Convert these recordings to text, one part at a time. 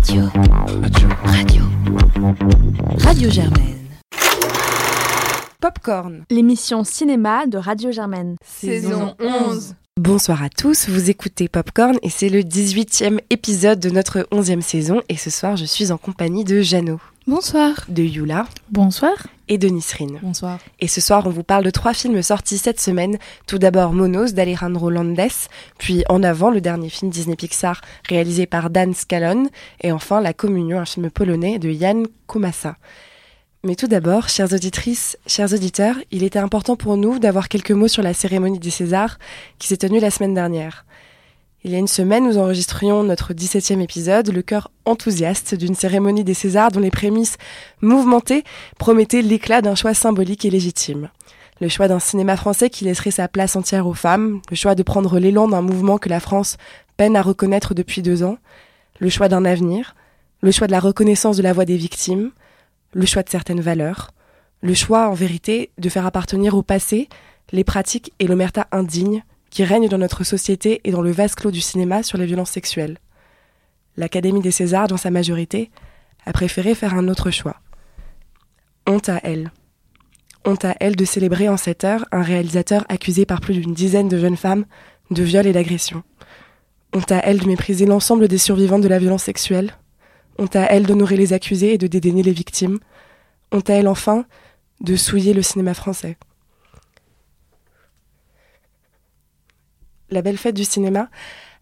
Radio. Radio. Radio. Radio Germaine. Popcorn, l'émission cinéma de Radio Germaine. Saison 11. Bonsoir à tous, vous écoutez Popcorn et c'est le 18e épisode de notre 11e saison et ce soir je suis en compagnie de Jeannot. Bonsoir. De Yula. Bonsoir. Et de Nisrine. Bonsoir. Et ce soir, on vous parle de trois films sortis cette semaine. Tout d'abord Monos d'Alejandro Landes, puis En avant, le dernier film Disney Pixar réalisé par Dan Scalone, et enfin La Communion, un film polonais de Jan Komasa. Mais tout d'abord, chères auditrices, chers auditeurs, il était important pour nous d'avoir quelques mots sur la cérémonie des Césars qui s'est tenue la semaine dernière. Il y a une semaine, nous enregistrions notre 17e épisode, le cœur enthousiaste d'une cérémonie des Césars dont les prémices mouvementées promettaient l'éclat d'un choix symbolique et légitime. Le choix d'un cinéma français qui laisserait sa place entière aux femmes, le choix de prendre l'élan d'un mouvement que la France peine à reconnaître depuis deux ans, le choix d'un avenir, le choix de la reconnaissance de la voix des victimes, le choix de certaines valeurs, le choix, en vérité, de faire appartenir au passé les pratiques et l'omerta indignes qui règne dans notre société et dans le vase clos du cinéma sur les violences sexuelles. L'Académie des Césars, dans sa majorité, a préféré faire un autre choix. Honte à elle. Honte à elle de célébrer en cette heure un réalisateur accusé par plus d'une dizaine de jeunes femmes de viol et d'agression. Honte à elle de mépriser l'ensemble des survivants de la violence sexuelle. Honte à elle d'honorer les accusés et de dédaigner les victimes. Honte à elle enfin de souiller le cinéma français. La belle fête du cinéma,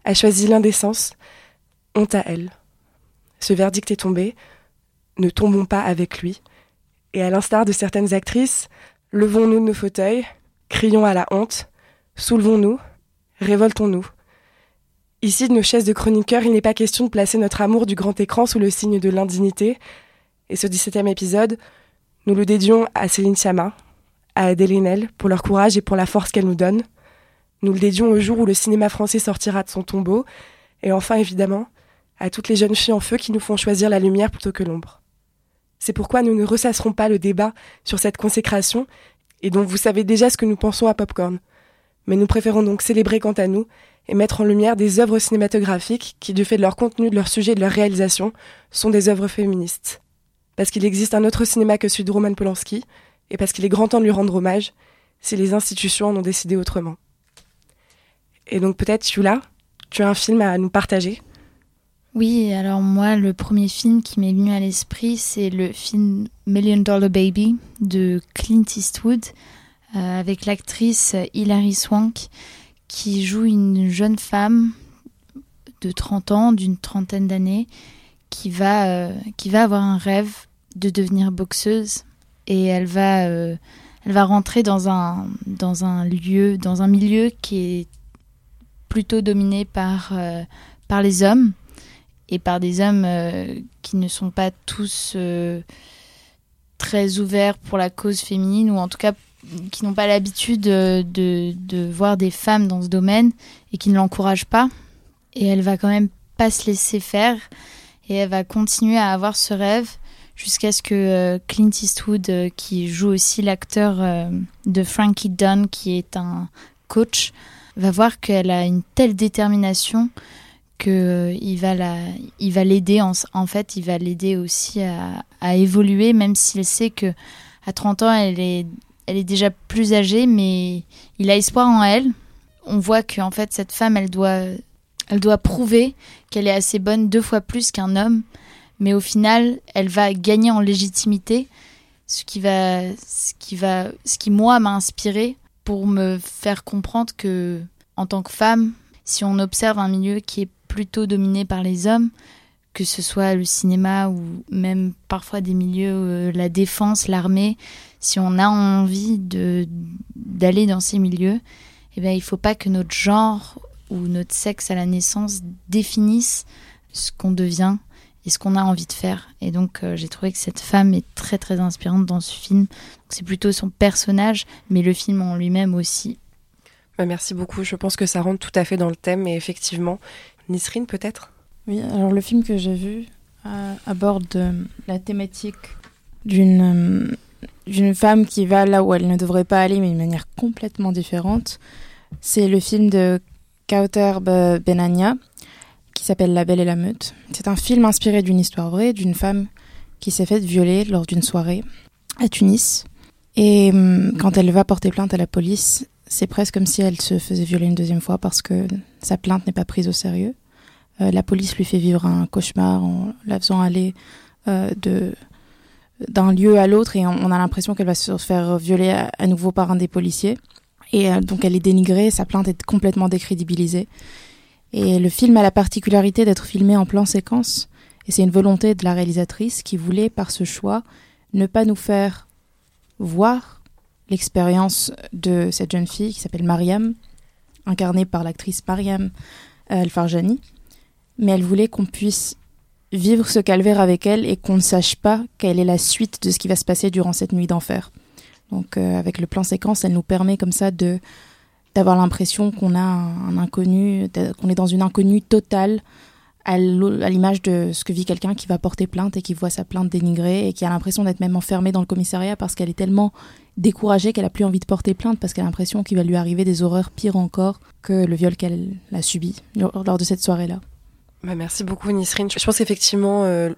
a choisi l'indécence. Honte à elle. Ce verdict est tombé. Ne tombons pas avec lui. Et à l'instar de certaines actrices, levons-nous de nos fauteuils, crions à la honte, soulevons-nous, révoltons-nous. Ici, de nos chaises de chroniqueurs, il n'est pas question de placer notre amour du grand écran sous le signe de l'indignité. Et ce 17e épisode, nous le dédions à Céline Sciamma, à Adèle Haenel, pour leur courage et pour la force qu'elle nous donne. Nous le dédions au jour où le cinéma français sortira de son tombeau, et enfin évidemment à toutes les jeunes filles en feu qui nous font choisir la lumière plutôt que l'ombre. C'est pourquoi nous ne ressasserons pas le débat sur cette consécration, et dont vous savez déjà ce que nous pensons à Popcorn. Mais nous préférons donc célébrer quant à nous et mettre en lumière des œuvres cinématographiques qui, du fait de leur contenu, de leur sujet et de leur réalisation, sont des œuvres féministes. Parce qu'il existe un autre cinéma que celui de Roman Polanski, et parce qu'il est grand temps de lui rendre hommage, si les institutions en ont décidé autrement. Et donc peut-être, Yula, tu as un film à nous partager? Oui, alors moi, le premier film qui m'est venu à l'esprit, c'est le film Million Dollar Baby de Clint Eastwood, euh, avec l'actrice Hilary Swank, qui joue une jeune femme de 30 ans, d'une trentaine d'années, qui va, euh, qui va avoir un rêve de devenir boxeuse. Et elle va, euh, elle va rentrer dans un, dans un lieu, dans un milieu qui est plutôt dominé par, euh, par les hommes et par des hommes euh, qui ne sont pas tous euh, très ouverts pour la cause féminine ou en tout cas qui n'ont pas l'habitude de, de, de, voir des femmes dans ce domaine et qui ne l'encouragent pas. Et elle va quand même pas se laisser faire et elle va continuer à avoir ce rêve jusqu'à ce que Clint Eastwood, qui joue aussi l'acteur de Frankie Dunn, qui est un coach, va voir qu'elle a une telle détermination que euh, il va la, il va l'aider en, en, fait, il va l'aider aussi à, à, évoluer, même s'il sait que à 30 ans, elle est, elle est déjà plus âgée, mais il a espoir en elle. On voit que en fait, cette femme, elle doit, elle doit prouver qu'elle est assez bonne deux fois plus qu'un homme, mais au final, elle va gagner en légitimité, ce qui va, ce qui va, ce qui moi m'a inspiré pour me faire comprendre que, en tant que femme, si on observe un milieu qui est plutôt dominé par les hommes, que ce soit le cinéma ou même parfois des milieux, euh, la défense, l'armée, si on a envie de d'aller dans ces milieux, eh bien, il ne faut pas que notre genre ou notre sexe à la naissance définisse ce qu'on devient et ce qu'on a envie de faire. Et donc euh, j'ai trouvé que cette femme est très très inspirante dans ce film. C'est plutôt son personnage, mais le film en lui-même aussi. Bah, merci beaucoup. Je pense que ça rentre tout à fait dans le thème et effectivement, Nisrine peut-être? Oui, alors le film que j'ai vu euh, aborde euh, la thématique d'une euh, d'une femme qui va là où elle ne devrait pas aller, mais d'une manière complètement différente. C'est le film de Kauter Benania, qui s'appelle La Belle et la Meute. C'est un film inspiré d'une histoire vraie d'une femme qui s'est faite violer lors d'une soirée à Tunis. Et hum, quand elle va porter plainte à la police, c'est presque comme si elle se faisait violer une deuxième fois parce que sa plainte n'est pas prise au sérieux. Euh, la police lui fait vivre un cauchemar en la faisant aller euh, de d'un lieu à l'autre et on, a l'impression qu'elle va se faire violer à, nouveau par un des policiers. Et euh, donc elle est dénigrée, sa plainte est complètement décrédibilisée. Et le film a la particularité d'être filmé en plan séquence. Et c'est une volonté de la réalisatrice qui voulait, par ce choix, ne pas nous faire voir l'expérience de cette jeune fille qui s'appelle Mariam, incarnée par l'actrice Mariam El-Farjani, mais elle voulait qu'on puisse vivre ce calvaire avec elle et qu'on ne sache pas quelle est la suite de ce qui va se passer durant cette nuit d'enfer. Donc euh, avec le plan séquence, elle nous permet comme ça de d'avoir l'impression qu'on a un, inconnu, qu'on est dans une inconnue totale à l'image de ce que vit quelqu'un qui va porter plainte et qui voit sa plainte dénigrée et qui a l'impression d'être même enfermée dans le commissariat parce qu'elle est tellement découragée qu'elle a plus envie de porter plainte parce qu'elle a l'impression qu'il va lui arriver des horreurs pires encore que le viol qu'elle a subi lors de cette soirée-là. Bah, merci beaucoup Nisrine. Je pense qu'effectivement euh,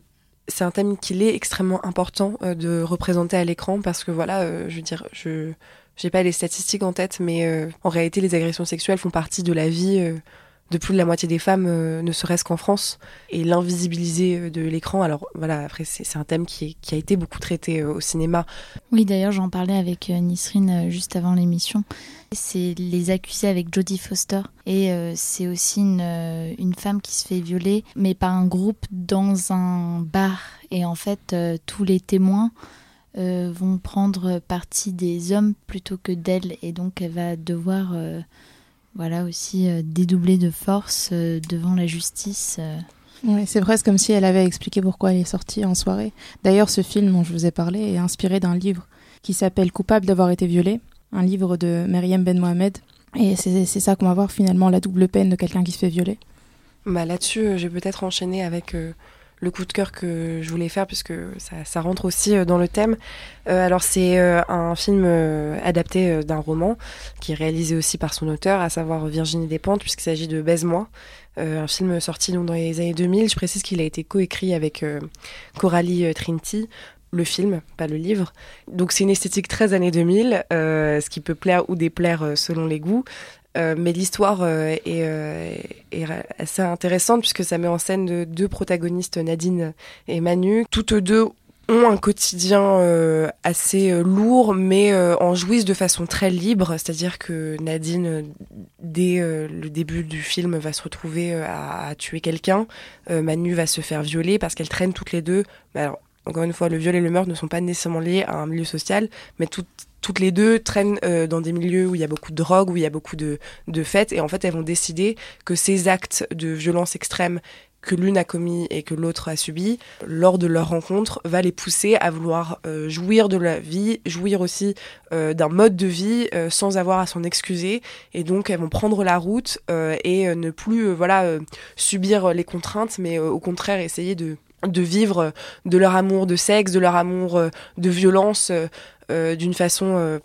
c'est un thème qu'il est extrêmement important euh, de représenter à l'écran parce que voilà, euh, je veux dire, je j'ai pas les statistiques en tête, mais en réalité les agressions sexuelles font partie de la vie de plus de la moitié des femmes, euh, ne serait-ce qu'en France, et l'invisibiliser euh, de l'écran. Alors voilà, après c'est un thème qui, a été beaucoup traité euh, au cinéma. Oui, d'ailleurs j'en parlais avec Nisrine juste avant l'émission. C'est les accusés avec Jodie Foster, et c'est aussi une, une, femme qui se fait violer, mais par un groupe dans un bar. Et en fait, tous les témoins vont prendre parti des hommes plutôt que d'elle, et donc elle va devoir voilà aussi euh, dédoubler de force euh, devant la justice. Euh. Oui, c'est presque comme si elle avait expliqué pourquoi elle est sortie en soirée. D'ailleurs, ce film dont je vous ai parlé est inspiré d'un livre qui s'appelle Coupable d'avoir été violé, un livre de Myriam Ben Mohamed. Et c'est ça qu'on va voir finalement, la double peine de quelqu'un qui se fait violer. Bah Là-dessus, j'ai peut-être enchaîné avec le coup de cœur que je voulais faire puisque ça, rentre aussi euh, dans le thème. Euh, alors c'est euh, un film adapté d'un roman qui est réalisé aussi par son auteur, à savoir Virginie Despentes, puisqu'il s'agit de Baise-moi. un film sorti donc dans les années 2000. Je précise qu'il a été coécrit avec Coralie Trinity, le film, pas le livre. Donc c'est une esthétique très années 2000, ce qui peut plaire ou déplaire selon les goûts. Euh, mais l'histoire euh, euh, est, assez intéressante puisque ça met en scène deux protagonistes, Nadine et Manu. Toutes deux ont un quotidien assez lourd, mais en jouissent de façon très libre. C'est-à-dire que Nadine, dès le début du film, va se retrouver à, tuer quelqu'un. Manu va se faire violer parce qu'elles traînent toutes les deux. Alors, encore une fois, le viol et le meurtre ne sont pas nécessairement liés à un milieu social, mais toutes toutes les deux traînent euh, dans des milieux où il y a beaucoup de drogue, où il y a beaucoup de, de fêtes, et en fait elles vont décider que ces actes de violence extrême que l'une a commis et que l'autre a subi, lors de leur rencontre, va les pousser à vouloir euh, jouir de la vie, jouir aussi euh, d'un mode de vie sans avoir à s'en excuser. Et donc elles vont prendre la route et ne plus voilà subir les contraintes, mais au contraire essayer de de vivre de leur amour de sexe, de leur amour de violence euh, d'une façon euh,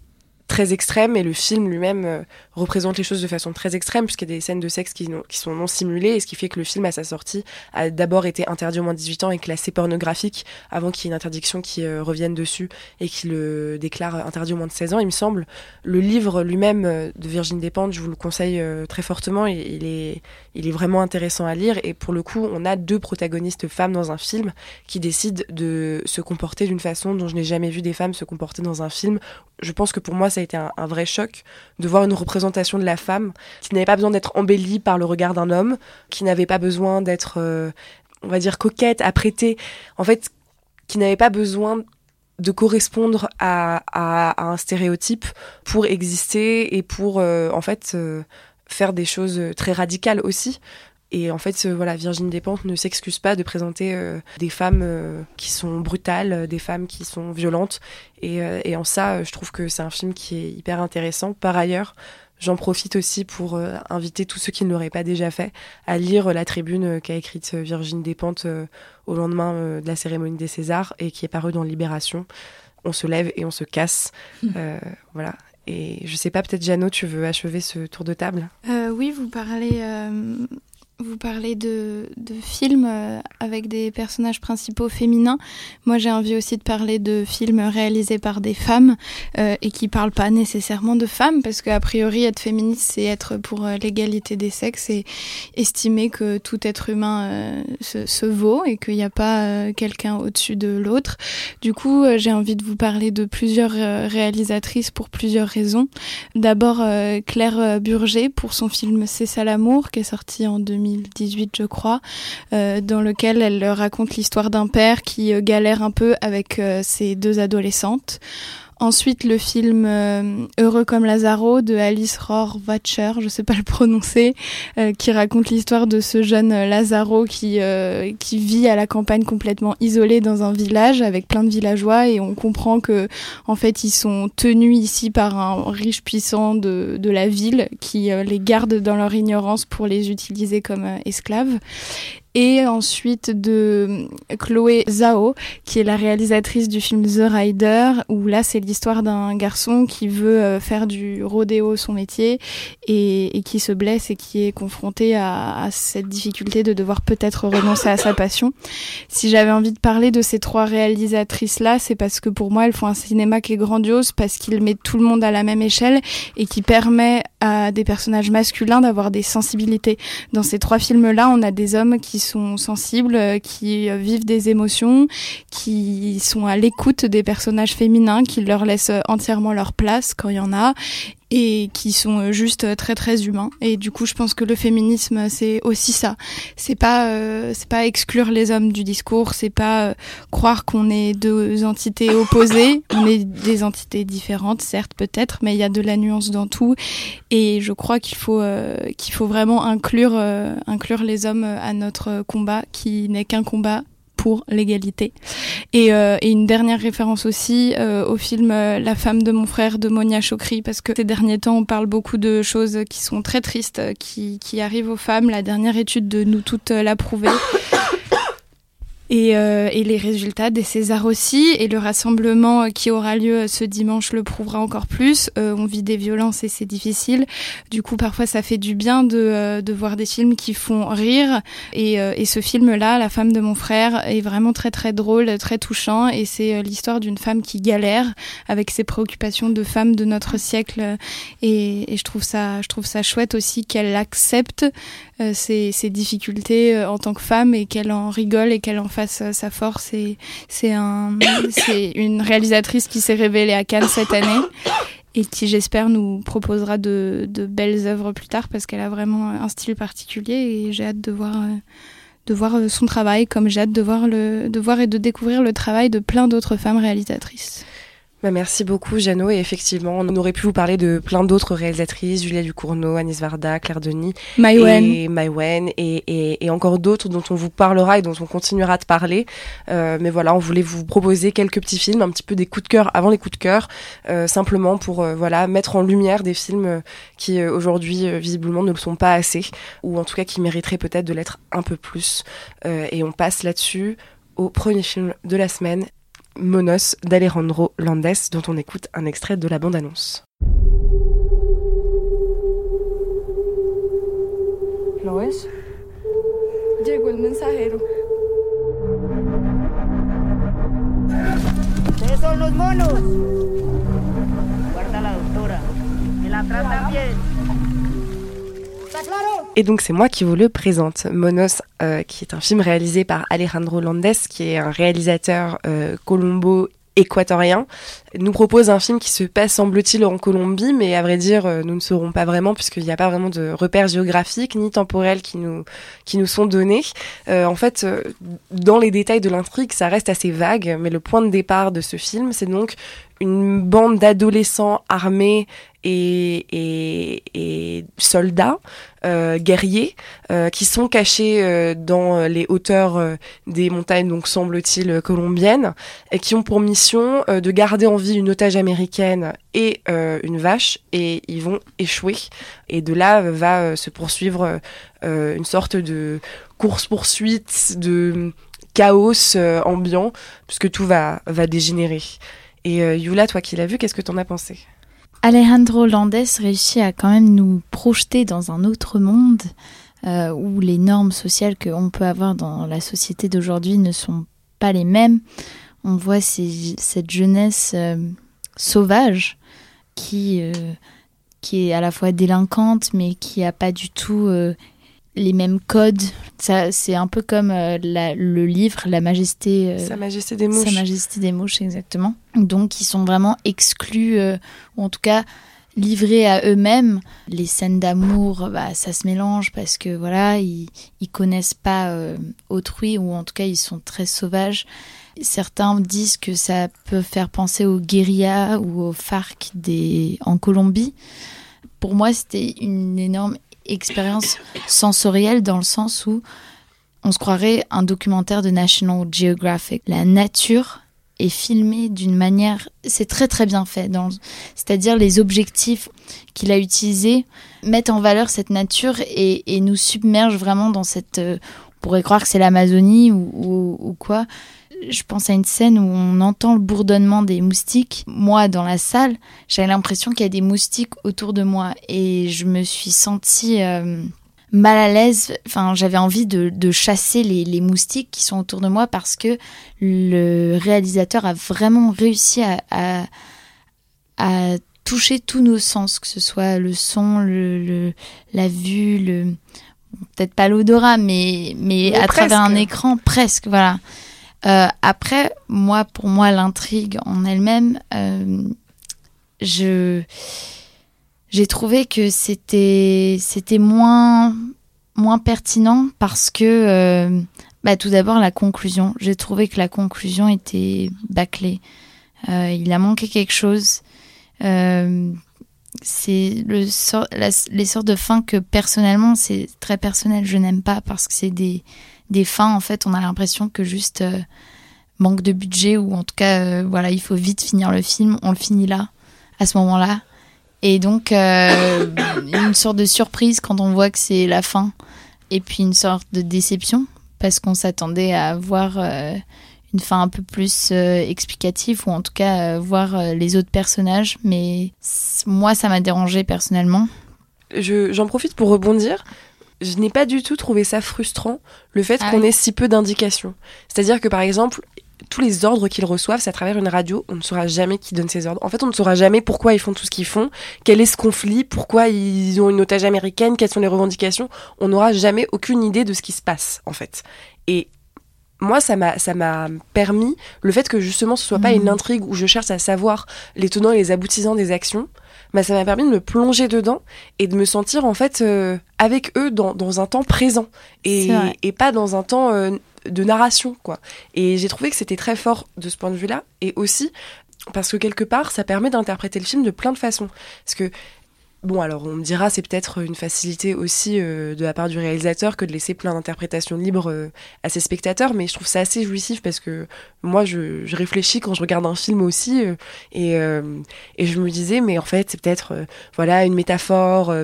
très extrême. Et le film lui-même euh, représente les choses de façon très extrême puisqu'il y a des scènes de sexe qui, sont non simulées et ce qui fait que le film à sa sortie a d'abord été interdit au moins 18 ans et classé pornographique avant qu'il y ait une interdiction qui euh, revienne dessus et qui le déclare interdit au moins de 16 ans il me semble. Le livre lui-même euh, de Virginie Despentes je vous le conseille très fortement il est vraiment intéressant à lire et pour le coup on a deux protagonistes femmes dans un film qui décident de se comporter d'une façon dont je n'ai jamais vu des femmes se comporter dans un film. Je pense que pour moi ça a été un, vrai choc de voir une représentation de la femme qui n'avait pas besoin d'être embellie par le regard d'un homme, qui n'avait pas besoin d'être, euh, on va dire, coquette, apprêtée, en fait, qui n'avait pas besoin de correspondre à, un stéréotype pour exister et pour, euh, en fait, euh, faire des choses très radicales aussi. Et en fait, voilà, Virginie Despentes ne s'excuse pas de présenter des femmes qui sont brutales, des femmes qui sont violentes. Et en ça, je trouve que c'est un film qui est hyper intéressant. Par ailleurs, j'en profite aussi pour inviter tous ceux qui ne l'auraient pas déjà fait à lire la tribune qu'a écrite Virginie Despentes au lendemain de la cérémonie des Césars et qui est parue dans Libération. On se lève et on se casse. voilà. Et je sais pas, peut-être Jeannot, tu veux achever ce tour de table? Oui, vous parlez vous parlez de, de films euh, avec des personnages principaux féminins. Moi, j'ai envie aussi de parler de films réalisés par des femmes euh, et qui parlent pas nécessairement de femmes, parce qu'a priori, être féministe, c'est être pour euh, l'égalité des sexes et estimer que tout être humain se, se, vaut et qu'il n'y a pas quelqu'un au-dessus de l'autre. Du coup, j'ai envie de vous parler de plusieurs réalisatrices pour plusieurs raisons. D'abord, Claire Burger pour son film C'est ça l'amour, qui est sorti en 2000 2018, je crois, euh, dans lequel elle raconte l'histoire d'un père qui euh, galère un peu avec euh, ses deux adolescentes. Ensuite, le film euh, Heureux comme Lazaro de Alice Rohrwacher, je sais pas le prononcer, euh, qui raconte l'histoire de ce jeune Lazaro qui euh, qui vit à la campagne complètement isolé dans un village avec plein de villageois et on comprend que en fait ils sont tenus ici par un riche puissant de de la ville qui les garde dans leur ignorance pour les utiliser comme esclaves et ensuite de Chloé Zhao, qui est la réalisatrice du film The Rider, où là c'est l'histoire d'un garçon qui veut euh, faire du rodéo son métier et, qui se blesse et qui est confronté à, à cette difficulté de devoir peut-être renoncer à sa passion. Si j'avais envie de parler de ces trois réalisatrices-là, c'est parce que pour moi elles font un cinéma qui est grandiose, parce qu'il met tout le monde à la même échelle et qui permet à des personnages masculins d'avoir des sensibilités. Dans ces trois films-là, on a des hommes qui sont sensibles, euh, qui vivent des émotions, qui sont à l'écoute des personnages féminins, qui leur laissent entièrement leur place quand il y en a, et qui sont euh, juste euh, très très humains. Et du coup je pense que le féminisme c'est aussi ça. C'est pas euh, c'est pas exclure les hommes du discours c'est pas croire qu'on est deux entités opposées. On est des entités différentes certes peut-être mais il y a de la nuance dans tout. Et je crois qu'il faut qu'il faut vraiment inclure inclure les hommes à notre combat qui n'est qu'un combat l'égalité. Et, euh, et, une dernière référence aussi euh, au film euh, La femme de mon frère de Monia Chokri, parce que ces derniers temps, on parle beaucoup de choses qui sont très tristes, qui, qui arrivent aux femmes. La dernière étude de Nous toutes l'a prouvé. Et, euh, et, les résultats des Césars aussi. Et le rassemblement qui aura lieu ce dimanche le prouvera encore plus. Euh, on vit des violences et c'est difficile. Du coup, parfois, ça fait du bien de, euh, de voir des films qui font rire. Et, euh, et ce film-là, La femme de mon frère, est vraiment très très drôle, très touchant. Et c'est l'histoire d'une femme qui galère avec ses préoccupations de femme de notre siècle. Et, et je trouve ça, je trouve ça chouette aussi qu'elle accepte ses, ses, difficultés en tant que femme et qu'elle en rigole et qu'elle en fasse sa force. Et c'est un, c'est une réalisatrice qui s'est révélée à Cannes cette année et qui j'espère nous proposera de, de, belles œuvres plus tard parce qu'elle a vraiment un style particulier et j'ai hâte de voir de voir son travail comme j'ai hâte de voir le de voir et de découvrir le travail de plein d'autres femmes réalisatrices. Bah, merci beaucoup, Jeannot. Et effectivement, on aurait pu vous parler de plein d'autres réalisatrices, Julia Ducournau, Anis Varda, Claire Denis, Maïwen, et, Maïwen et, et, et, encore d'autres dont on vous parlera et dont on continuera de parler. Euh, mais voilà, on voulait vous proposer quelques petits films, un petit peu des coups de cœur avant les coups de cœur, euh, simplement pour euh, voilà mettre en lumière des films qui aujourd'hui visiblement ne le sont pas assez, ou en tout cas qui mériteraient peut-être de l'être un peu plus. Et on passe là-dessus au premier film de la semaine Monos d'Alejandro Landes, dont on écoute un extrait de la bande-annonce. ¿Lo ves? Llegó el mensajero. Ustedes son los monos. Guarda la doctora. Que la tratan bien. Et donc c'est moi qui vous le présente. Monos, euh, qui est un film réalisé par Alejandro Landes, qui est un réalisateur euh, colombo équatorien, nous propose un film qui se passe, semble-t-il, en Colombie, mais à vrai dire, euh, nous ne saurons pas vraiment, puisqu'il n'y a pas vraiment de repères géographiques ni temporels qui nous, qui nous sont donnés. En fait, dans les détails de l'intrigue, ça reste assez vague, mais le point de départ de ce film, c'est donc une bande d'adolescents armés et, et, et soldats, euh, guerriers, euh, qui sont cachés euh, dans les hauteurs euh, des montagnes, donc semble-t-il colombiennes, et qui ont pour mission euh, de garder en vie une otage américaine et euh, une vache, et ils vont échouer. Et de là va se poursuivre une sorte de course-poursuite, de chaos ambiant, puisque tout va, va dégénérer. Et euh, Yula, toi qui l'as vu, qu'est-ce que t'en as pensé? Alejandro Landes réussit à quand même nous projeter dans un autre monde euh, où les normes sociales qu'on peut avoir dans la société d'aujourd'hui ne sont pas les mêmes. On voit cette jeunesse euh, sauvage qui, qui est à la fois délinquante, mais qui n'a pas du tout les mêmes codes. Ça, c'est un peu comme le livre La Majesté. Sa Majesté des Mouches. Sa Majesté des Mouches, exactement. Donc, ils sont vraiment exclus, ou en tout cas livrés à eux-mêmes. Les scènes d'amour, bah, ça se mélange parce que voilà, ils, ils connaissent pas euh, autrui ou en tout cas ils sont très sauvages. Certains disent que ça peut faire penser aux guérillas ou aux FARC des... en Colombie. Pour moi, c'était une énorme expérience sensorielle dans le sens où on se croirait un documentaire de National Geographic. La nature est filmé d'une manière, c'est très très bien fait. C'est-à-dire les objectifs qu'il a utilisés mettent en valeur cette nature et, nous submergent vraiment dans cette. Euh, on pourrait croire que c'est l'Amazonie ou, quoi. Je pense à une scène où on entend le bourdonnement des moustiques. Moi, dans la salle, j'avais l'impression qu'il y a des moustiques autour de moi et je me suis sentie. Euh, mal à l'aise. Enfin, j'avais envie de, chasser les, moustiques qui sont autour de moi parce que le réalisateur a vraiment réussi à, à, toucher tous nos sens, que ce soit le son, le, la vue, le peut-être pas l'odorat, mais mais à travers un écran presque, voilà. Euh, après, moi, pour moi, l'intrigue en elle-même, euh, je j'ai trouvé que c'était c'était moins moins pertinent parce que euh, bah, tout d'abord la conclusion. J'ai trouvé que la conclusion était bâclée. Il a manqué quelque chose. C'est le les sortes de fins que personnellement c'est très personnel. Je n'aime pas parce que c'est des des fins en fait. On a l'impression que juste manque de budget ou en tout cas voilà il faut vite finir le film. On le finit là à ce moment-là et donc, euh, une sorte de surprise quand on voit que c'est la fin. Et puis une sorte de déception, parce qu'on s'attendait à voir euh, une fin un peu plus euh, explicative, ou en tout cas voir les autres personnages. Mais moi, ça m'a dérangé personnellement. J'en profite pour rebondir je n'ai pas du tout trouvé ça frustrant, le fait ah qu'on ait si peu d'indications. C'est-à-dire que par exemple, tous les ordres qu'ils reçoivent, c'est à travers une radio. On ne saura jamais qui donne ces ordres. En fait, on ne saura jamais pourquoi ils font tout ce qu'ils font, quel est ce conflit, pourquoi ils ont une otage américaine, quelles sont les revendications. On n'aura jamais aucune idée de ce qui se passe, en fait. Et moi, ça m'a, ça m'a permis le fait que justement ce soit pas une mhm. intrigue où je cherche à savoir les tenants et les aboutissants des actions. Bah, ça m'a permis de me plonger dedans et de me sentir en fait euh, avec eux dans, dans, un temps présent et, et pas dans un temps euh, de narration, quoi. Et j'ai trouvé que c'était très fort de ce point de vue-là, et aussi parce que quelque part, ça permet d'interpréter le film de plein de façons. Parce que Bon, alors on me dira, c'est peut-être une facilité aussi euh, de la part du réalisateur que de laisser plein d'interprétations libres euh, à ses spectateurs, mais je trouve ça assez jouissif parce que moi, je, réfléchis quand je regarde un film aussi, euh, et, et je me disais, mais en fait, c'est peut-être voilà une métaphore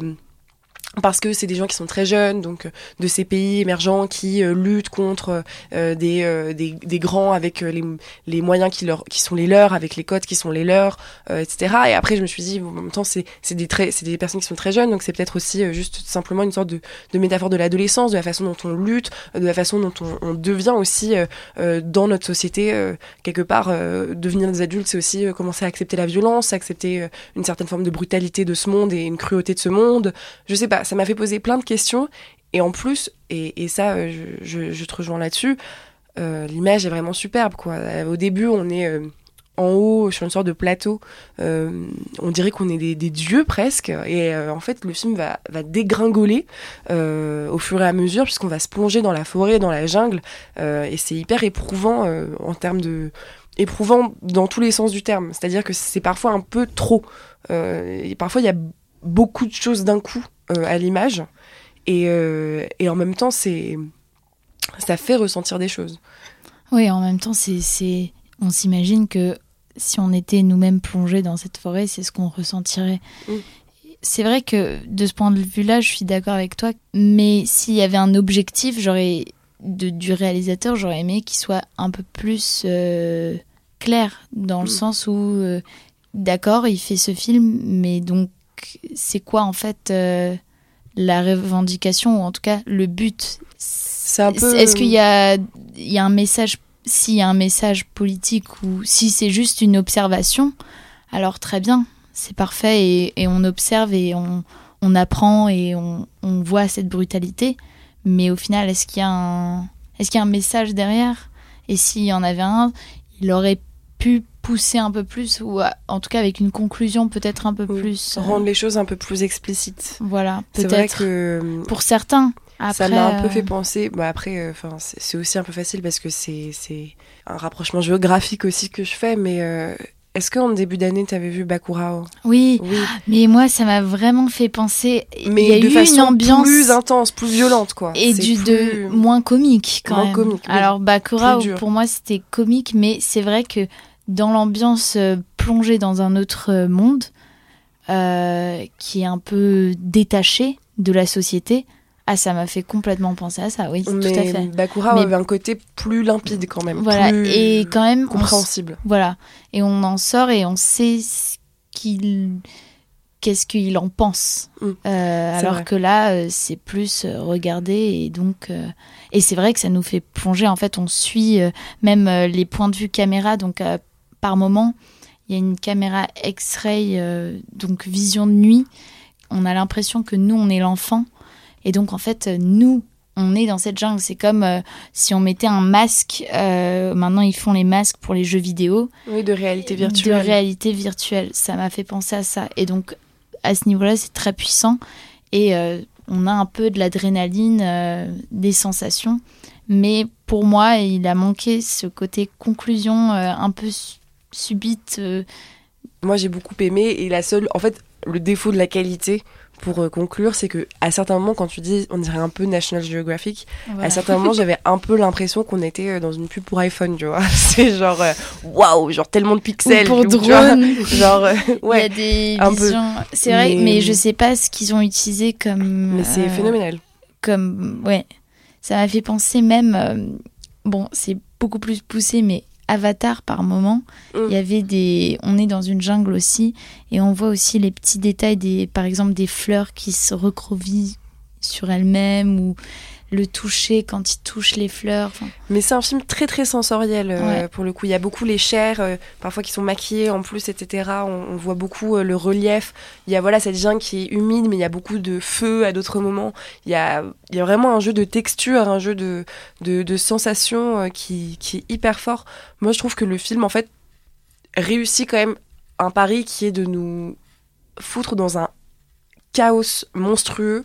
parce que c'est des gens qui sont très jeunes, donc euh, de ces pays émergents qui euh, luttent contre euh, des, des, des, grands avec les, les moyens qui, leur, qui sont les leurs, avec les codes qui sont les leurs, etc. Et après, je me suis dit, en même temps, c'est des, des personnes qui sont très jeunes, donc c'est peut-être aussi juste simplement une sorte de, de métaphore de l'adolescence, de la façon dont on lutte, de la façon dont on, on devient aussi dans notre société, quelque part, devenir des adultes, c'est aussi commencer à accepter la violence, accepter une certaine forme de brutalité de ce monde et une cruauté de ce monde. Je sais pas, ça m'a fait poser plein de questions. Et en plus, et, ça, euh, je, te rejoins là-dessus, euh, l'image est vraiment superbe. Quoi. Au début, on est euh, en haut, sur une sorte de plateau. on dirait qu'on est des, dieux presque. Et en fait, le film va, va dégringoler au fur et à mesure, puisqu'on va se plonger dans la forêt, dans la jungle. et c'est hyper éprouvant en termes de éprouvant dans tous les sens du terme. C'est-à-dire que c'est parfois un peu trop. et parfois, il y a beaucoup de choses d'un coup euh, à l'image. Et, euh, et, en même temps, c'est ça fait ressentir des choses. Oui, en même temps, c'est on s'imagine que si on était nous-mêmes plongés dans cette forêt, c'est ce qu'on ressentirait. Mm. C'est vrai que de ce point de vue-là, je suis d'accord avec toi, mais s'il y avait un objectif, j'aurais du réalisateur, j'aurais aimé qu'il soit un peu plus euh, clair, dans le mm. sens où, d'accord, il fait ce film, mais donc c'est quoi en fait euh, la revendication ou en tout cas le but? C'est un peu. Est-ce qu'il y a, il y a un message, s'il y a un message politique ou si c'est juste une observation, alors très bien, c'est parfait et, et, on observe et on, on apprend et on, on, voit cette brutalité. Mais au final, est-ce qu'il y a un, est-ce qu'il y a un message derrière? Et s'il y en avait un, il aurait pu pousser un peu plus ou en tout cas avec une conclusion peut-être un peu oui. plus rendre les choses un peu plus explicites. Voilà, peut-être que pour certains. Après, ça m'a un peu euh, fait penser. Bah après, enfin, c'est aussi un peu facile parce que c'est c'est un rapprochement géographique aussi que je fais. Mais euh, est-ce qu'en début d'année, tu avais vu Bakurao? Oui, Oui. mais moi ça m'a vraiment fait penser. Mais il y a de eu façon une ambiance plus intense, plus violente, quoi. et du plus- de moins comique quand Moins même. comique, oui. Alors Bakura Plus dur. pour moi c'était comique mais c'est vrai que dans l'ambiance euh, plongée dans un autre euh, monde euh, qui est un peu détaché de la société, ah ça m'a fait complètement penser à ça, oui, tout à fait. Bakura Mais- avait un côté plus limpide quand même. Voilà plus et quand même on compréhensible. voilà et on en sort et on sait ce qu'il qu'est-ce qu'il en pense. Mm. Euh, alors vrai. que là, euh, c'est plus euh, regarder et donc et c'est vrai que ça nous fait plonger. En fait, on suit même les points de vue caméra. Donc par moment, il y a une caméra X-ray, euh, donc vision de nuit. On a l'impression que nous, on est l'enfant et donc en fait, nous. On est dans cette jungle, c'est comme euh, si on mettait un masque. euh, maintenant, ils font les masques pour les jeux vidéo Oui, de réalité virtuelle. de réalité virtuelle. Ça m'a fait penser à ça. Et donc, à ce niveau-là, c'est très puissant. Et on a un peu de l'adrénaline, des sensations. Mais pour moi, il a manqué ce côté conclusion un peu subite. euh, Moi, j'ai beaucoup aimé et la seule, en fait, le défaut de la qualité pour euh, conclure, c'est que à certains moments, quand tu dis, on dirait un peu National Geographic, voilà. à certains moments, j'avais un peu l'impression qu'on était euh, dans une pub pour iPhone, tu vois. C'est genre, waouh, genre tellement de pixels. Ou pour drone. Genre, euh, Il y a ouais. des visions. C'est vrai, Mais- mais... je sais pas ce qu'ils ont utilisé comme. Mais c'est euh, phénoménal. comme ouais ça m'a fait penser même euh, bon c'est beaucoup plus poussé mais Avatar par moment Mm. il y avait des on est dans une jungle aussi et on voit aussi les petits détails des par exemple des fleurs qui se recroquevillent sur elles-mêmes ou le toucher quand ils touchent les fleurs Mais c'est un film très très sensoriel euh, pour le coup. Il y a beaucoup les chairs, euh, parfois qui sont maquillées en plus, etc. On, on voit beaucoup euh, le relief. Il y a voilà cette jungle qui est humide, mais il y a beaucoup de feu à d'autres moments. Il y a, il y a vraiment un jeu de texture, un jeu de, de, de sensations qui, qui est hyper fort. Moi, je trouve que le film, en fait, réussit quand même un pari qui est de nous foutre dans un chaos monstrueux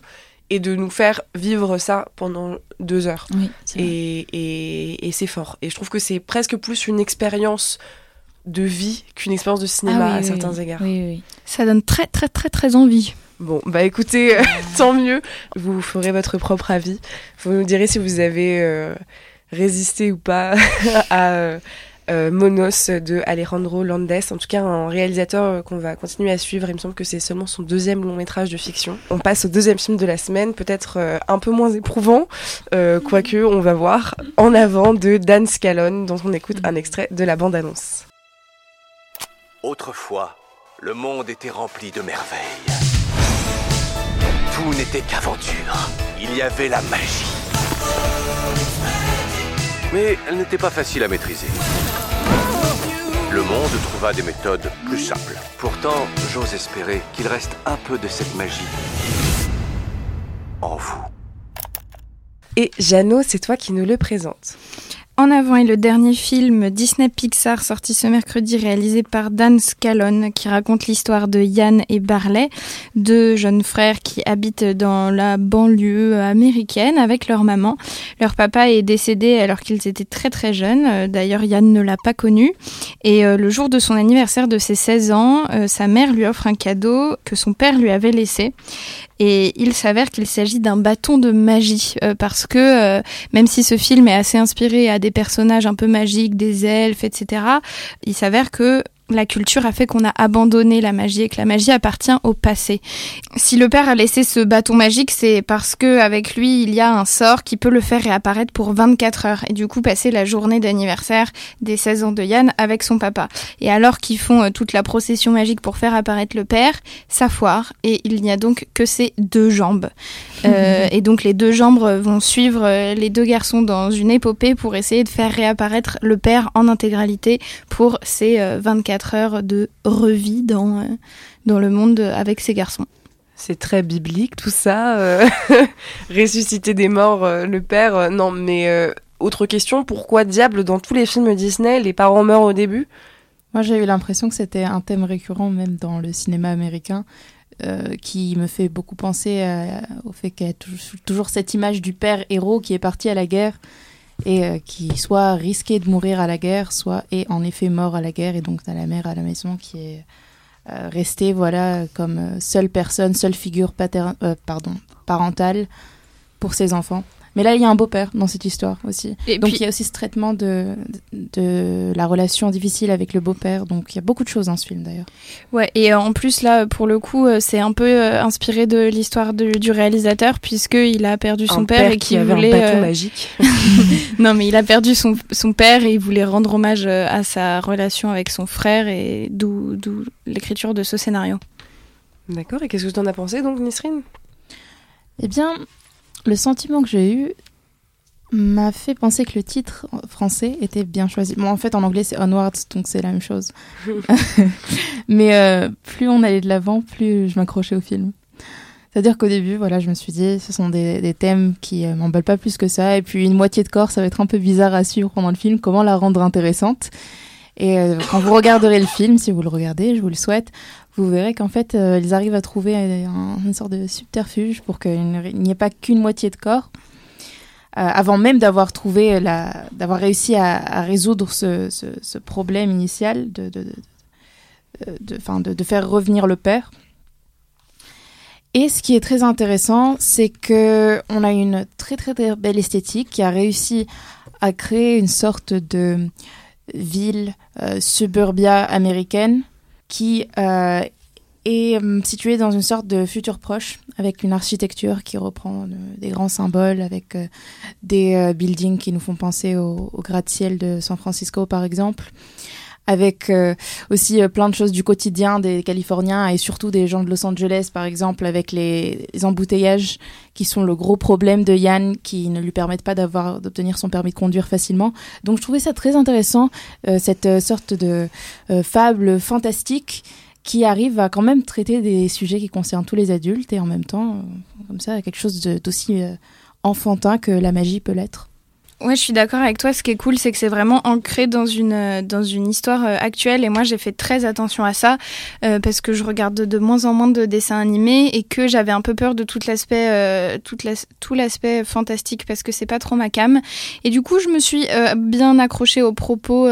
et de nous faire vivre ça pendant deux heures. oui. Et, et, et c'est fort. Et je trouve que c'est presque plus une expérience de vie qu'une expérience de cinéma Ah oui, à oui, certains égards. oui oui Ça donne très très très très envie. Bon, bah écoutez, tant mieux. Vous ferez votre propre avis. Vous nous direz si vous avez euh, résisté ou pas à euh, Monos de Alejandro Landes. En tout cas, un réalisateur euh, qu'on va continuer à suivre. Il me semble que c'est seulement son deuxième long métrage de fiction. On passe au deuxième film de la semaine, peut-être euh, un peu moins éprouvant, euh, quoique on va voir en avant de Dan Scalone, dont on écoute un extrait de la bande-annonce. Autrefois, le monde était rempli de merveilles. Tout n'était qu'aventure. Il y avait la magie. Mais elle n'était pas facile à maîtriser. Le monde trouva des méthodes plus simples. Pourtant, j'ose espérer qu'il reste un peu de cette magie en vous. Et Jeannot, c'est toi qui nous le présente. En avant est le dernier film Disney Pixar sorti ce mercredi réalisé par Dan Scalone qui raconte l'histoire de Yann et Barley, deux jeunes frères qui habitent dans la banlieue américaine avec leur maman. Leur papa est décédé alors qu'ils étaient très très jeunes. Euh, D'ailleurs Yann ne l'a pas connu. Et euh, le jour de son anniversaire de ses 16 ans, euh, sa mère lui offre un cadeau que son père lui avait laissé. Et il s'avère qu'il s'agit d'un bâton de magie euh, parce que euh, même si ce film est assez inspiré à des personnages un peu magiques, des elfes, etc., il s'avère que la culture a fait qu'on a abandonné la magie et que la magie appartient au passé. Si le père a laissé ce bâton magique, c'est parce que avec lui, il y a un sort qui peut le faire réapparaître pour 24 heures et du coup passer la journée d'anniversaire des 16 ans de Yann avec son papa. Et alors qu'ils font euh, toute la procession magique pour faire apparaître le père, ça foire et il n'y a donc que ces deux jambes. Euh, et donc les deux jambes vont suivre euh, les deux garçons dans une épopée pour essayer de faire réapparaître le père en intégralité pour ces 24 heures de revie dans, dans le monde avec ces garçons. C'est très biblique tout ça. Ressusciter des morts, le père. non, mais autre question, pourquoi diable dans tous les films Disney, les parents meurent au début? Moi j'ai eu l'impression que c'était un thème récurrent même dans le cinéma américain. Euh, qui me fait beaucoup penser au fait qu'il y a toujours cette image du père héros qui est parti à la guerre et euh, qui soit risqué de mourir à la guerre, soit est en effet mort à la guerre et donc t'as la mère à la maison qui est euh, restée voilà comme seule personne, seule figure pardon, parentale pour ses enfants. Mais là, il y a un beau-père dans cette histoire aussi. Et donc il y a aussi ce traitement de, de la relation difficile avec le beau-père. Donc il y a beaucoup de choses dans ce film d'ailleurs. Ouais, et en plus là, pour le coup, euh, c'est un peu euh, inspiré de l'histoire du réalisateur puisqu'il a perdu son père, et qu'il voulait. Un bateau euh, magique. non, mais il a perdu son, son père et il voulait rendre hommage à sa relation avec son frère et d'où l'écriture de ce scénario. D'accord, et qu'est-ce que tu en as pensé donc, Nisrine? Eh bien, le sentiment que j'ai eu m'a fait penser que le titre français était bien choisi. Bon, en fait, en anglais, c'est Onwards, donc c'est la même chose. Mais euh, plus on allait de l'avant, plus je m'accrochais au film. C'est-à-dire qu'au début, voilà, je me suis dit, ce sont des, thèmes qui euh, m'emballent pas plus que ça. Et puis, une moitié de corps, ça va être un peu bizarre à suivre pendant le film. Comment la rendre intéressante? Et euh, quand vous regarderez le film, si vous le regardez, je vous le souhaite, vous verrez qu'en fait, euh, ils arrivent à trouver une sorte de subterfuge pour qu'il n'y ait pas qu'une moitié de corps. Euh, avant même d'avoir trouvé d'avoir réussi à, résoudre ce, problème initial de, de, de, faire revenir le père. Et ce qui est très intéressant, c'est que on a une très, très belle esthétique qui a réussi à créer une sorte de ville euh, suburbia américaine qui euh, est euh, situé dans une sorte de futur proche, avec une architecture qui reprend des grands symboles, avec des buildings qui nous font penser au, au gratte-ciel de San Francisco, par exemple avec aussi plein de choses du quotidien des Californiens et surtout des gens de Los Angeles, par exemple, avec les, embouteillages qui sont le gros problème de Yann, qui ne lui permettent pas d'avoir d'obtenir son permis de conduire facilement. Donc je trouvais ça très intéressant, cette sorte de fable fantastique qui arrive à quand même traiter des sujets qui concernent tous les adultes et en même temps, comme ça, quelque chose d'aussi enfantin que la magie peut l'être. Ouais, je suis d'accord avec toi. Ce qui est cool, c'est que c'est vraiment ancré dans une euh, dans une histoire euh, actuelle. Et moi, j'ai fait très attention à ça euh, parce que je regarde de, moins en moins de dessins animés et que j'avais un peu peur de tout l'aspect tout l'aspect fantastique parce que c'est pas trop ma cam. Et du coup, je me suis bien accrochée aux propos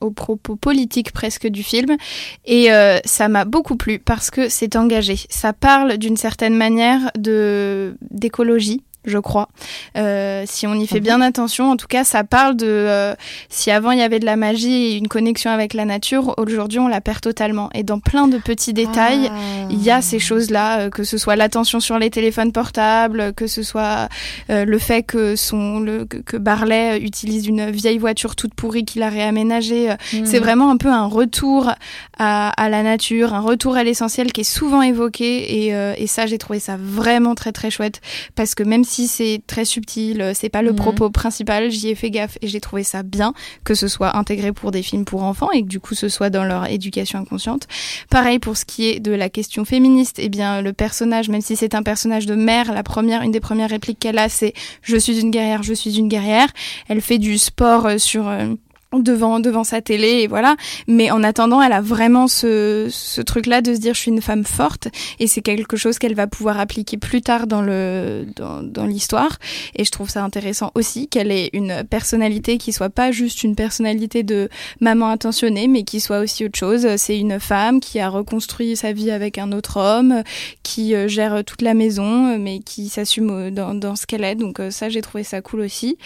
aux propos politiques presque du film et ça m'a beaucoup plu parce que c'est engagé. Ça parle d'une certaine manière de d'écologie je crois. Euh, si on y fait bien attention, en tout cas, ça parle de euh, si avant il y avait de la magie et une connexion avec la nature, aujourd'hui on la perd totalement. Et dans plein de petits détails, il y a ces choses-là, euh, que ce soit l'attention sur les téléphones portables, que ce soit le fait que son le, que Barley utilise une vieille voiture toute pourrie qu'il a réaménagée. Mm. C'est vraiment un peu un retour à, à, la nature, un retour à l'essentiel qui est souvent évoqué. Et, et ça, j'ai trouvé ça vraiment très très chouette parce que même si c'est très subtil, euh, c'est pas le mhm. propos principal, j'y ai fait gaffe et j'ai trouvé ça bien que ce soit intégré pour des films pour enfants et que du coup ce soit dans leur éducation inconsciente. Pareil pour ce qui est de la question féministe, eh bien le personnage, même si c'est un personnage de mère, la première, une des premières répliques qu'elle a, c'est je suis une guerrière, je suis une guerrière. Elle fait du sport euh, sur euh, devant devant sa télé et voilà. Mais en attendant elle a vraiment ce, ce truc là de se dire je suis une femme forte et c'est quelque chose qu'elle va pouvoir appliquer plus tard dans le dans, dans l'histoire. Et je trouve ça intéressant aussi qu'elle ait une personnalité qui soit pas juste une personnalité de maman intentionnée mais qui soit aussi autre chose. C'est une femme qui a reconstruit sa vie avec un autre homme qui euh, gère toute la maison mais qui s'assume dans, dans ce qu'elle est. Donc euh, ça j'ai trouvé ça cool aussi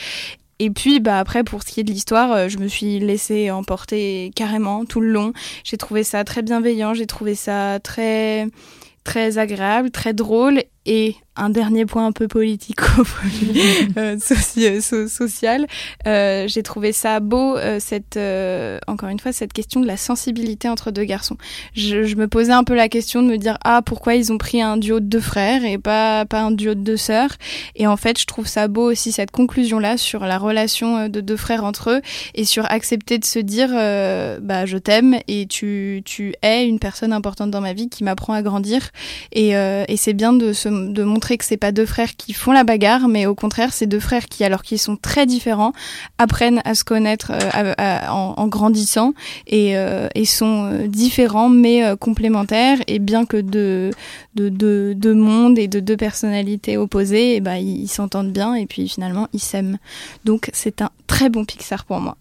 Et puis, bah, après, pour ce qui est de l'histoire, je me suis laissée emporter carrément tout le long. J'ai trouvé ça très bienveillant, j'ai trouvé ça très très agréable, très drôle et un dernier point un peu politico euh, social. Euh, j'ai trouvé ça beau, euh, cette, euh, encore une fois, cette question de la sensibilité entre deux garçons. Je, je, me posais un peu la question de me dire, ah, pourquoi ils ont pris un duo de deux frères et pas, pas un duo de deux sœurs? Et en fait, je trouve ça beau aussi, cette conclusion-là sur la relation de deux frères entre eux et sur accepter de se dire, bah, je t'aime et tu, tu es une personne importante dans ma vie qui m'apprend à grandir. Et, et c'est bien de, se, de montrer que c'est pas deux frères qui font la bagarre, mais au contraire, c'est deux frères qui, alors qu'ils sont très différents, apprennent à se connaître euh, en, grandissant et, euh, sont euh, différents mais complémentaires. Et bien que de deux de, mondes et de deux personnalités opposées, et eh ben, ils s'entendent bien et puis finalement ils s'aiment. Donc c'est un très bon Pixar pour moi.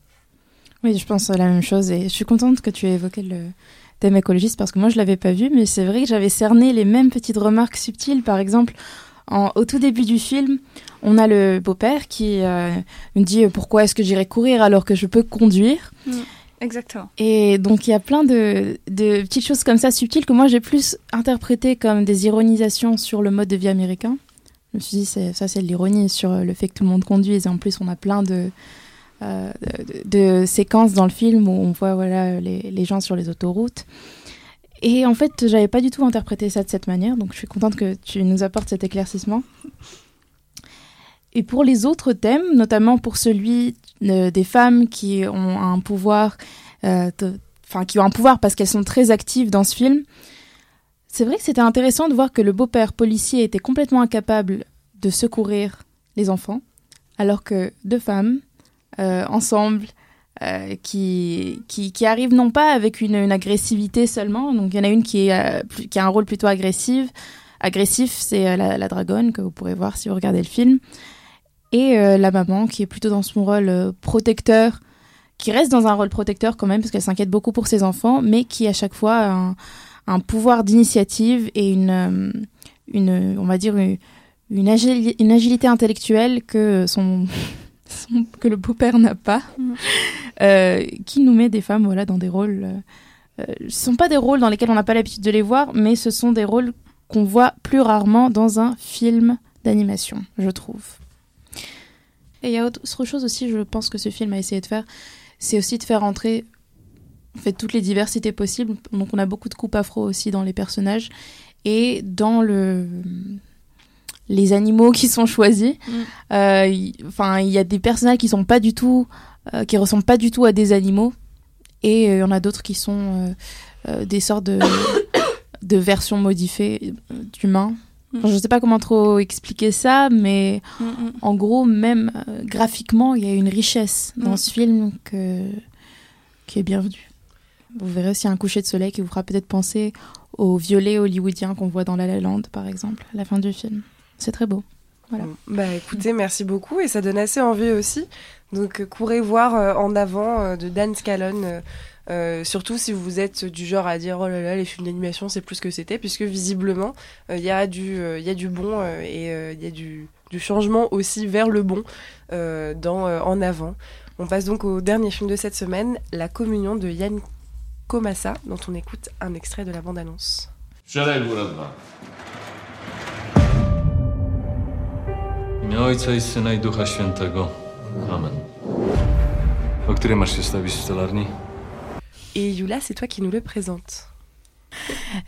Oui, je pense la même chose et je suis contente que tu aies évoqué le, thème écologiste parce que moi je l'avais pas vu, mais c'est vrai que j'avais cerné les mêmes petites remarques subtiles. Par exemple, au tout début du film, on a le beau-père qui euh, me dit pourquoi est-ce que j'irais courir alors que je peux conduire? Mm, exactement. Et donc il y a plein de, de, petites choses comme ça subtiles que moi j'ai plus interprétées comme des ironisations sur le mode de vie américain. Je me suis dit ça c'est de l'ironie sur le fait que tout le monde conduise et en plus on a plein de, euh, de, séquences dans le film où on voit voilà les, gens sur les autoroutes. Et en fait, j'avais pas du tout interprété ça de cette manière, donc je suis contente que tu nous apportes cet éclaircissement. Et pour les autres thèmes, notamment pour celui euh, des femmes qui ont un pouvoir, euh, enfin qui ont un pouvoir parce qu'elles sont très actives dans ce film, c'est vrai que c'était intéressant de voir que le beau-père policier était complètement incapable de secourir les enfants, alors que deux femmes, ensemble, euh, qui, qui, qui, arrive non pas avec une, agressivité seulement, donc il y en a une qui, est, euh, qui a un rôle plutôt agressif, agressif c'est euh, la, dragonne que vous pourrez voir si vous regardez le film, et la maman qui est plutôt dans son rôle protecteur, qui reste dans un rôle protecteur quand même parce qu'elle s'inquiète beaucoup pour ses enfants, mais qui à chaque fois a un, un pouvoir d'initiative et une, une, on va dire une, une, agilité intellectuelle que son que le beau-père n'a pas, mm. euh, qui nous met des femmes voilà, dans des rôles. Euh, euh, ce ne sont pas des rôles dans lesquels on n'a pas l'habitude de les voir, mais ce sont des rôles qu'on voit plus rarement dans un film d'animation, je trouve. Et il y a autre chose aussi, je pense que ce film a essayé de faire, c'est aussi de faire entrer en fait, toutes les diversités possibles. Donc on a beaucoup de coupes afro aussi dans les personnages. Et dans le les animaux qui sont choisis. Mm. Euh, enfin, il y a des personnages qui sont pas du tout, euh, qui ressemblent pas du tout à des animaux, et euh, il y en a d'autres qui sont des sortes de, de versions modifiées d'humains. Mm. je ne sais pas comment trop expliquer ça, mais mm, en gros, même graphiquement, il y a une richesse dans ce film que, qui est bienvenue. Vous verrez aussi un coucher de soleil qui vous fera peut-être penser au violet hollywoodien qu'on voit dans La La Land, par exemple, à la fin du film. C'est très beau. Voilà. Bah écoutez, merci beaucoup et ça donne assez envie aussi. Donc euh, courez voir euh, en avant euh, de Dan Scallon. surtout si vous êtes du genre à dire oh là là les films d'animation c'est plus que c'était puisque visiblement il y a du il y a du bon et il y a du, du, changement aussi vers le bon dans en avant. On passe donc au dernier film de cette semaine, La communion de Yann Komassa dont on écoute un extrait de la bande annonce. Imię Ojca i Syna i Ducha Świętego. Amen. O której masz się stawić w stolarni? Et Yula, c'est toi qui nous le présente.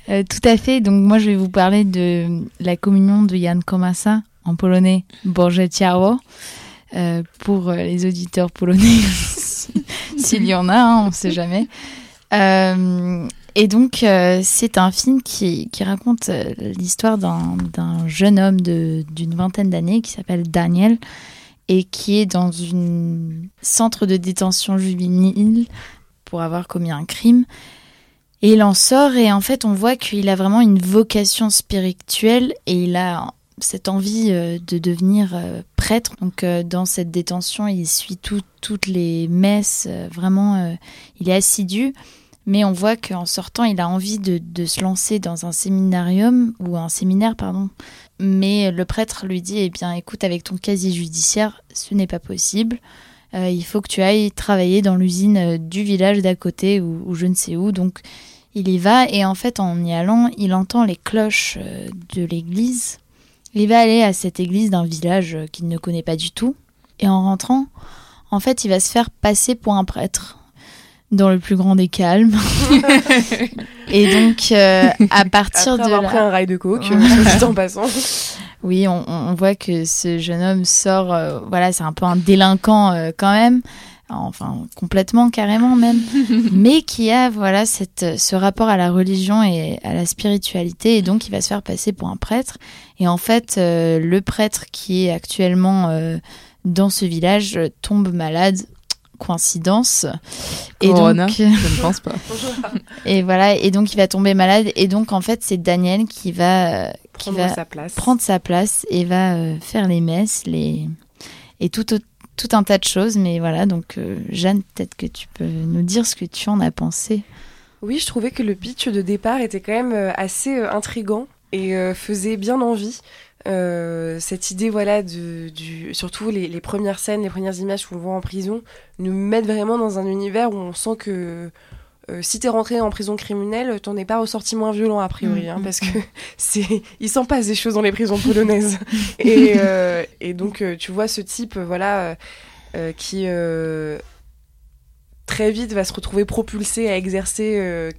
Euh, tout à fait. Donc moi, je vais vous parler de la communion de Jan Komasa, en polonais Boże Ciało, euh, pour les auditeurs polonais, s'il y en a, hein, on ne sait jamais. Euh, et donc, euh, c'est un film qui, qui raconte euh, l'histoire d'un jeune homme d'une vingtaine d'années qui s'appelle Daniel et qui est dans un centre de détention juvénile pour avoir commis un crime. Et il en sort et en fait, on voit qu'il a vraiment une vocation spirituelle et il a cette envie euh, de devenir prêtre. Donc, dans cette détention, il suit toutes les messes. Vraiment, il est assidu. Mais on voit qu'en sortant, il a envie de, se lancer dans un séminarium, ou un séminaire, pardon. mais le prêtre lui dit, eh bien écoute, avec ton casier judiciaire, ce n'est pas possible. Euh, il faut que tu ailles travailler dans l'usine euh, du village d'à côté ou, je ne sais où. Donc il y va et en fait en y allant, il entend les cloches euh, de l'église. Il va aller à cette église d'un village qu'il ne connaît pas du tout. Et en rentrant, en fait, il va se faire passer pour un prêtre dans le plus grand des calmes. et donc, euh, à partir Après de avoir là... pris un rail de coke, dit en passant. Oui, on, on voit que ce jeune homme sort, euh, voilà, c'est un peu un délinquant euh, quand même, enfin complètement, carrément même, mais qui a voilà cette, ce rapport à la religion et à la spiritualité, et donc il va se faire passer pour un prêtre. Et en fait, le prêtre qui est actuellement dans ce village tombe malade. Coïncidence. Et Corona, donc, je ne pense pas. et voilà, et donc il va tomber malade. Et donc en fait, c'est Daniel qui va, euh, qui Prendre va sa place. prendre sa place et va euh, faire les messes, les et tout tout un tas de choses. Mais voilà, donc euh, Jeanne, peut-être que tu peux nous dire ce que tu en as pensé. Oui, je trouvais que le pitch de départ était quand même euh, assez euh, intrigant et euh, faisait bien envie. Euh, cette idée, voilà, de, du, surtout les, les premières scènes, les premières images qu'on voit en prison, nous mettent vraiment dans un univers où on sent que euh, si t'es rentré en prison criminelle, t'en es pas ressorti moins violent a priori, Mm, hein, mm, parce que c'est, il s'en passe des choses dans les prisons polonaises. et, euh, et donc euh, tu vois ce type, euh, voilà, qui euh, très vite va se retrouver propulsé à exercer euh,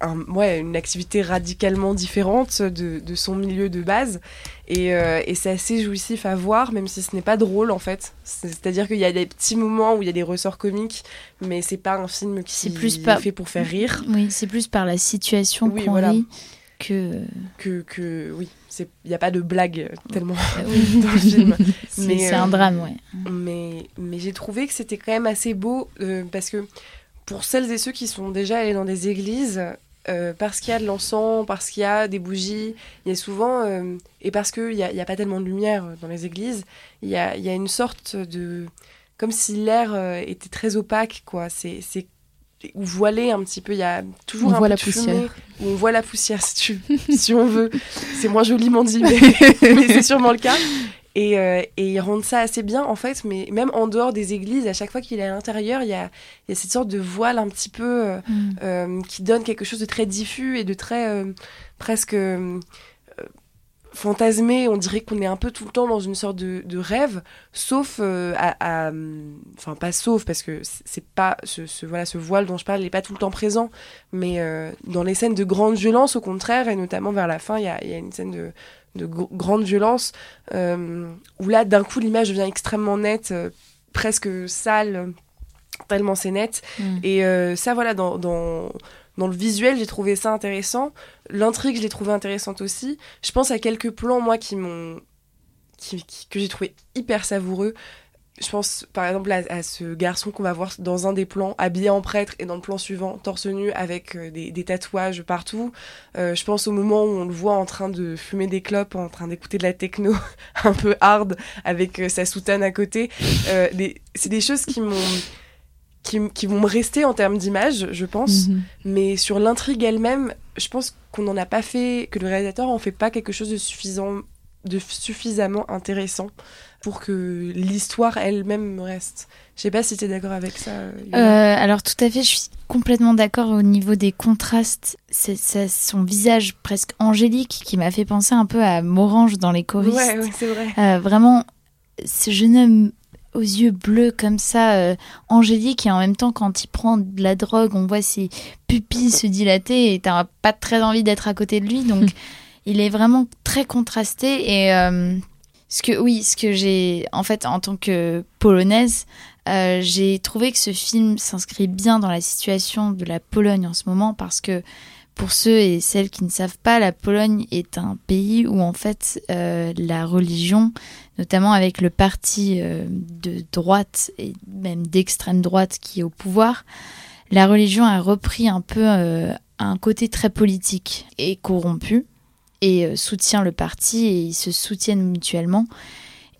un- ouais, une activité radicalement différente de, de son milieu de base. Et, euh, et c'est assez jouissif à voir, même si ce n'est pas drôle en fait. C'est- C'est-à-dire qu'il y a des petits moments où il y a des ressorts comiques, mais c'est pas un film qui C'est plus est pas- fait pour faire rire. Oui, c'est plus par la situation Oui, qu'on voilà. vit que. Que, que oui, il n'y a pas de blague tellement Oui. dans le film. C'est Mais, c'est euh, un drame, ouais. Mais, mais j'ai trouvé que c'était quand même assez beau euh, parce que pour celles et ceux qui sont déjà allés dans des églises, euh, parce qu'il y a de l'encens, parce qu'il y a des bougies, il y a souvent, euh, et parce qu'il n'y a, y a pas tellement de lumière dans les églises, il y a, y a une sorte de. comme si l'air euh, était très opaque, quoi. C'est. ou voilé un petit peu, il y a toujours On un voit peu la de fumée, poussière. ou on voit la poussière si, tu, si on veut. C'est moins joliment dit, mais, mais c'est sûrement le cas. Et, euh, et ils rendent ça assez bien, en fait, mais même en dehors des églises, à chaque fois qu'il est à l'intérieur, il y a, il y a cette sorte de voile un petit peu euh, Mm. euh, qui donne quelque chose de très diffus et de très euh, presque fantasmé. On dirait qu'on est un peu tout le temps dans une sorte de, de rêve, sauf à, à- Enfin, pas sauf, parce que c'est- pas. Ce, ce- voilà, ce voile dont je parle n'est pas tout le temps présent, mais dans les scènes de grande violence, au contraire, et notamment vers la fin, il y a, il y a une scène de de gr- grande violence, euh, où là, d'un coup, l'image devient extrêmement nette, euh, presque sale, tellement c'est net. Mm. Et euh, ça, voilà, dans, dans, dans le visuel, j'ai trouvé ça intéressant. L'intrigue, je l'ai trouvée intéressante aussi. Je pense à quelques plans, moi, qui m'ont. Qui, qui- que j'ai trouvé hyper savoureux. Je pense par exemple à, à ce garçon qu'on va voir dans un des plans, habillé en prêtre, et dans le plan suivant, torse nu, avec euh, des, des tatouages partout. Euh, je pense au moment où on le voit en train de fumer des clopes, en train d'écouter de la techno un peu hard, avec euh, sa soutane à côté. Euh, c'est des choses qui m'ont. Qui, m- qui vont me rester en termes d'image, je pense. Mhm. Mais sur l'intrigue elle-même, je pense qu'on n'en a pas fait, que le réalisateur en fait pas quelque chose de suffisant, de suffisamment intéressant pour que l'histoire elle-même reste. Je sais pas si tu es d'accord avec ça. Euh, alors tout à fait, je suis complètement d'accord au niveau des contrastes. C'est c'est son visage presque angélique qui m'a fait penser un peu à Morange dans les choristes. ouais, ouais, c'est vrai. Euh, vraiment, ce jeune homme aux yeux bleus comme ça, euh, angélique, et en même temps, quand il prend de la drogue, on voit ses pupilles se dilater et t'as pas très envie d'être à côté de lui. Donc, il est vraiment très contrasté. Et euh, ce que, oui, ce que j'ai, en fait, en tant que polonaise, euh, j'ai trouvé que ce film s'inscrit bien dans la situation de la Pologne en ce moment parce que pour ceux et celles qui ne savent pas, la Pologne est un pays où en fait euh, la religion, notamment avec le parti euh, de droite et même d'extrême droite qui est au pouvoir, la religion a repris un peu euh, un côté très politique et corrompu et euh, soutient le parti et ils se soutiennent mutuellement.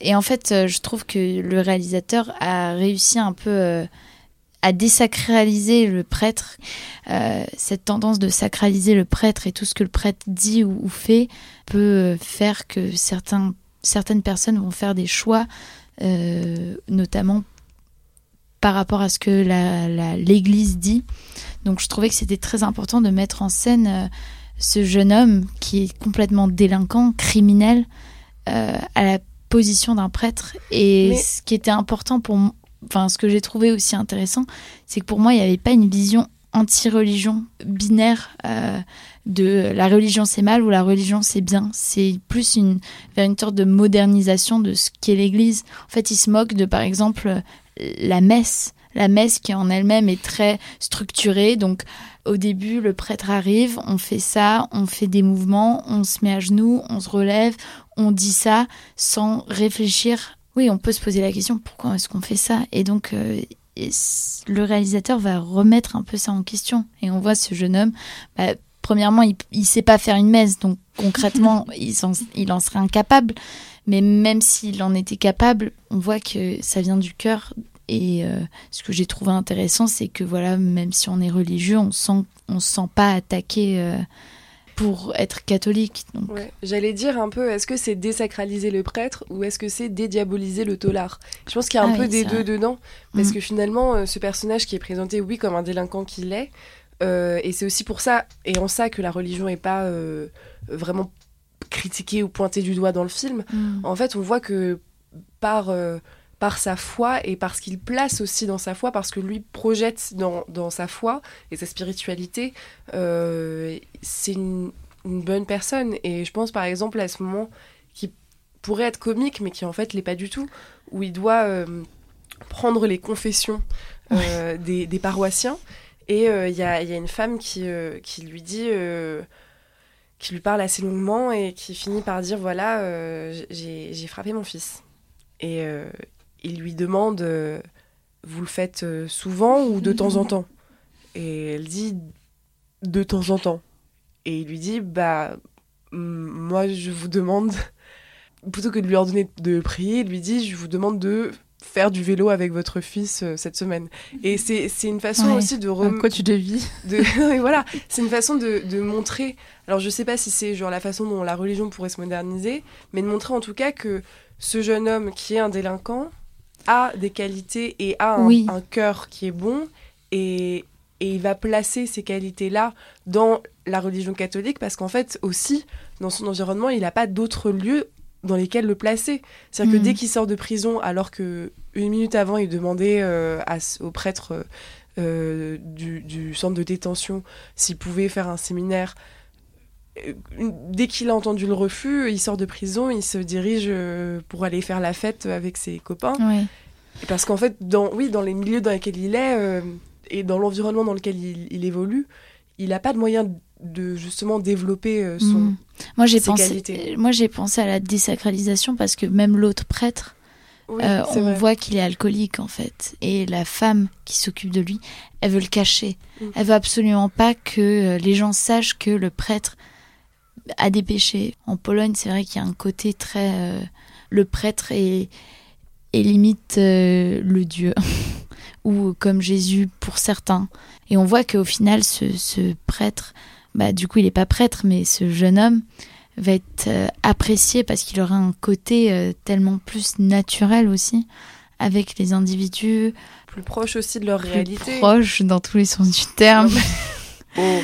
Et en fait, euh, je trouve que le réalisateur a réussi un peu euh, à désacraliser le prêtre. Cette tendance de sacraliser le prêtre et tout ce que le prêtre dit ou, fait peut faire que certains, certaines personnes vont faire des choix, notamment par rapport à ce que l'Église dit. Donc je trouvais que c'était très important de mettre en scène ce jeune homme qui est complètement délinquant, criminel, à la position d'un prêtre. Et ce qui était important pour moi, enfin, ce que j'ai trouvé aussi intéressant, c'est que pour moi, il n'y avait pas une vision anti-religion binaire euh, de la religion c'est mal ou la religion c'est bien. C'est plus une, vers une sorte de modernisation de ce qu'est l'Église. En fait, il se moque de, par exemple, la messe. La messe qui en elle-même est très structurée. Donc, au début, le prêtre arrive, on fait ça, on fait des mouvements, on se met à genoux, on se relève, on dit ça sans réfléchir oui, on peut se poser la question pourquoi est-ce qu'on fait ça? Et donc, euh, le réalisateur va remettre un peu ça en question. Et on voit ce jeune homme, bah, premièrement, il ne sait pas faire une messe, donc concrètement, il, en, il en serait incapable. Mais même s'il en était capable, on voit que ça vient du cœur. Et euh, ce que j'ai trouvé intéressant, c'est que voilà, même si on est religieux, on sent, on se sent pas attaqué. Euh, pour être catholique. Donc. J'allais dire un peu, est-ce que c'est désacraliser le prêtre ou est-ce que c'est dédiaboliser le tolard Je pense qu'il y a un ah peu des deux dedans, parce mm. que finalement, euh, ce personnage qui est présenté, oui, comme un délinquant qu'il est, euh, et c'est aussi pour ça, et en ça, que la religion n'est pas vraiment critiquée ou pointée du doigt dans le film. Mm. En fait, on voit que par par sa foi et parce qu'il place aussi dans sa foi, parce que lui projette dans, dans sa foi et sa spiritualité, euh, c'est une, bonne personne. Et je pense par exemple à ce moment qui pourrait être comique, mais qui en fait l'est pas du tout, où il doit euh, prendre les confessions euh, des, des, paroissiens. Et il y a, y, a, une femme qui, qui lui dit qui lui parle assez longuement et qui finit par dire voilà j'ai frappé mon fils et, il lui demande euh, Vous le faites euh, souvent ou de temps en temps? Et elle dit De temps en temps. Et il lui dit Bah, moi, je vous demande, plutôt que de lui ordonner de prier, il lui dit Je vous demande de faire du vélo avec votre fils euh, cette semaine. Et c'est une façon aussi de... Rem... Quoi tu devis de... Voilà, c'est une façon de, de, montrer... Alors je sais pas si c'est genre la façon dont la religion pourrait se moderniser, mais de montrer en tout cas que ce jeune homme qui est un délinquant, a des qualités et a un, cœur qui est bon et, et il va placer ces qualités-là dans la religion catholique parce qu'en fait aussi dans son environnement il n'a pas d'autres lieux dans lesquels le placer. C'est-à-dire que mm. dès qu'il sort de prison, alors que une minute avant il demandait euh, au prêtre euh, du, du, centre de détention s'il pouvait faire un séminaire, dès qu'il a entendu le refus, il sort de prison, il se dirige euh, pour aller faire la fête avec ses copains. Parce qu'en fait, dans, oui, dans les milieux dans lesquels il est euh, et dans l'environnement dans lequel il, évolue, il n'a pas de moyen de justement développer son, mm. moi, j'ai pensé, Moi, j'ai pensé à la désacralisation parce que même l'autre prêtre, on voit qu'il est alcoolique en fait. Et la femme qui s'occupe de lui, elle veut le cacher. Mm. Elle veut absolument pas que les gens sachent que le prêtre à des péchés. En Pologne, c'est vrai qu'il y a un côté très... Euh, le prêtre est, est limite euh, le Dieu, ou comme Jésus pour certains. Et on voit qu'au final, ce, prêtre, bah, du coup, il n'est pas prêtre, mais ce jeune homme va être euh, apprécié parce qu'il aura un côté tellement plus naturel aussi avec les individus. Plus proche aussi de leur plus réalité. Proche dans tous les sens du terme. Oh,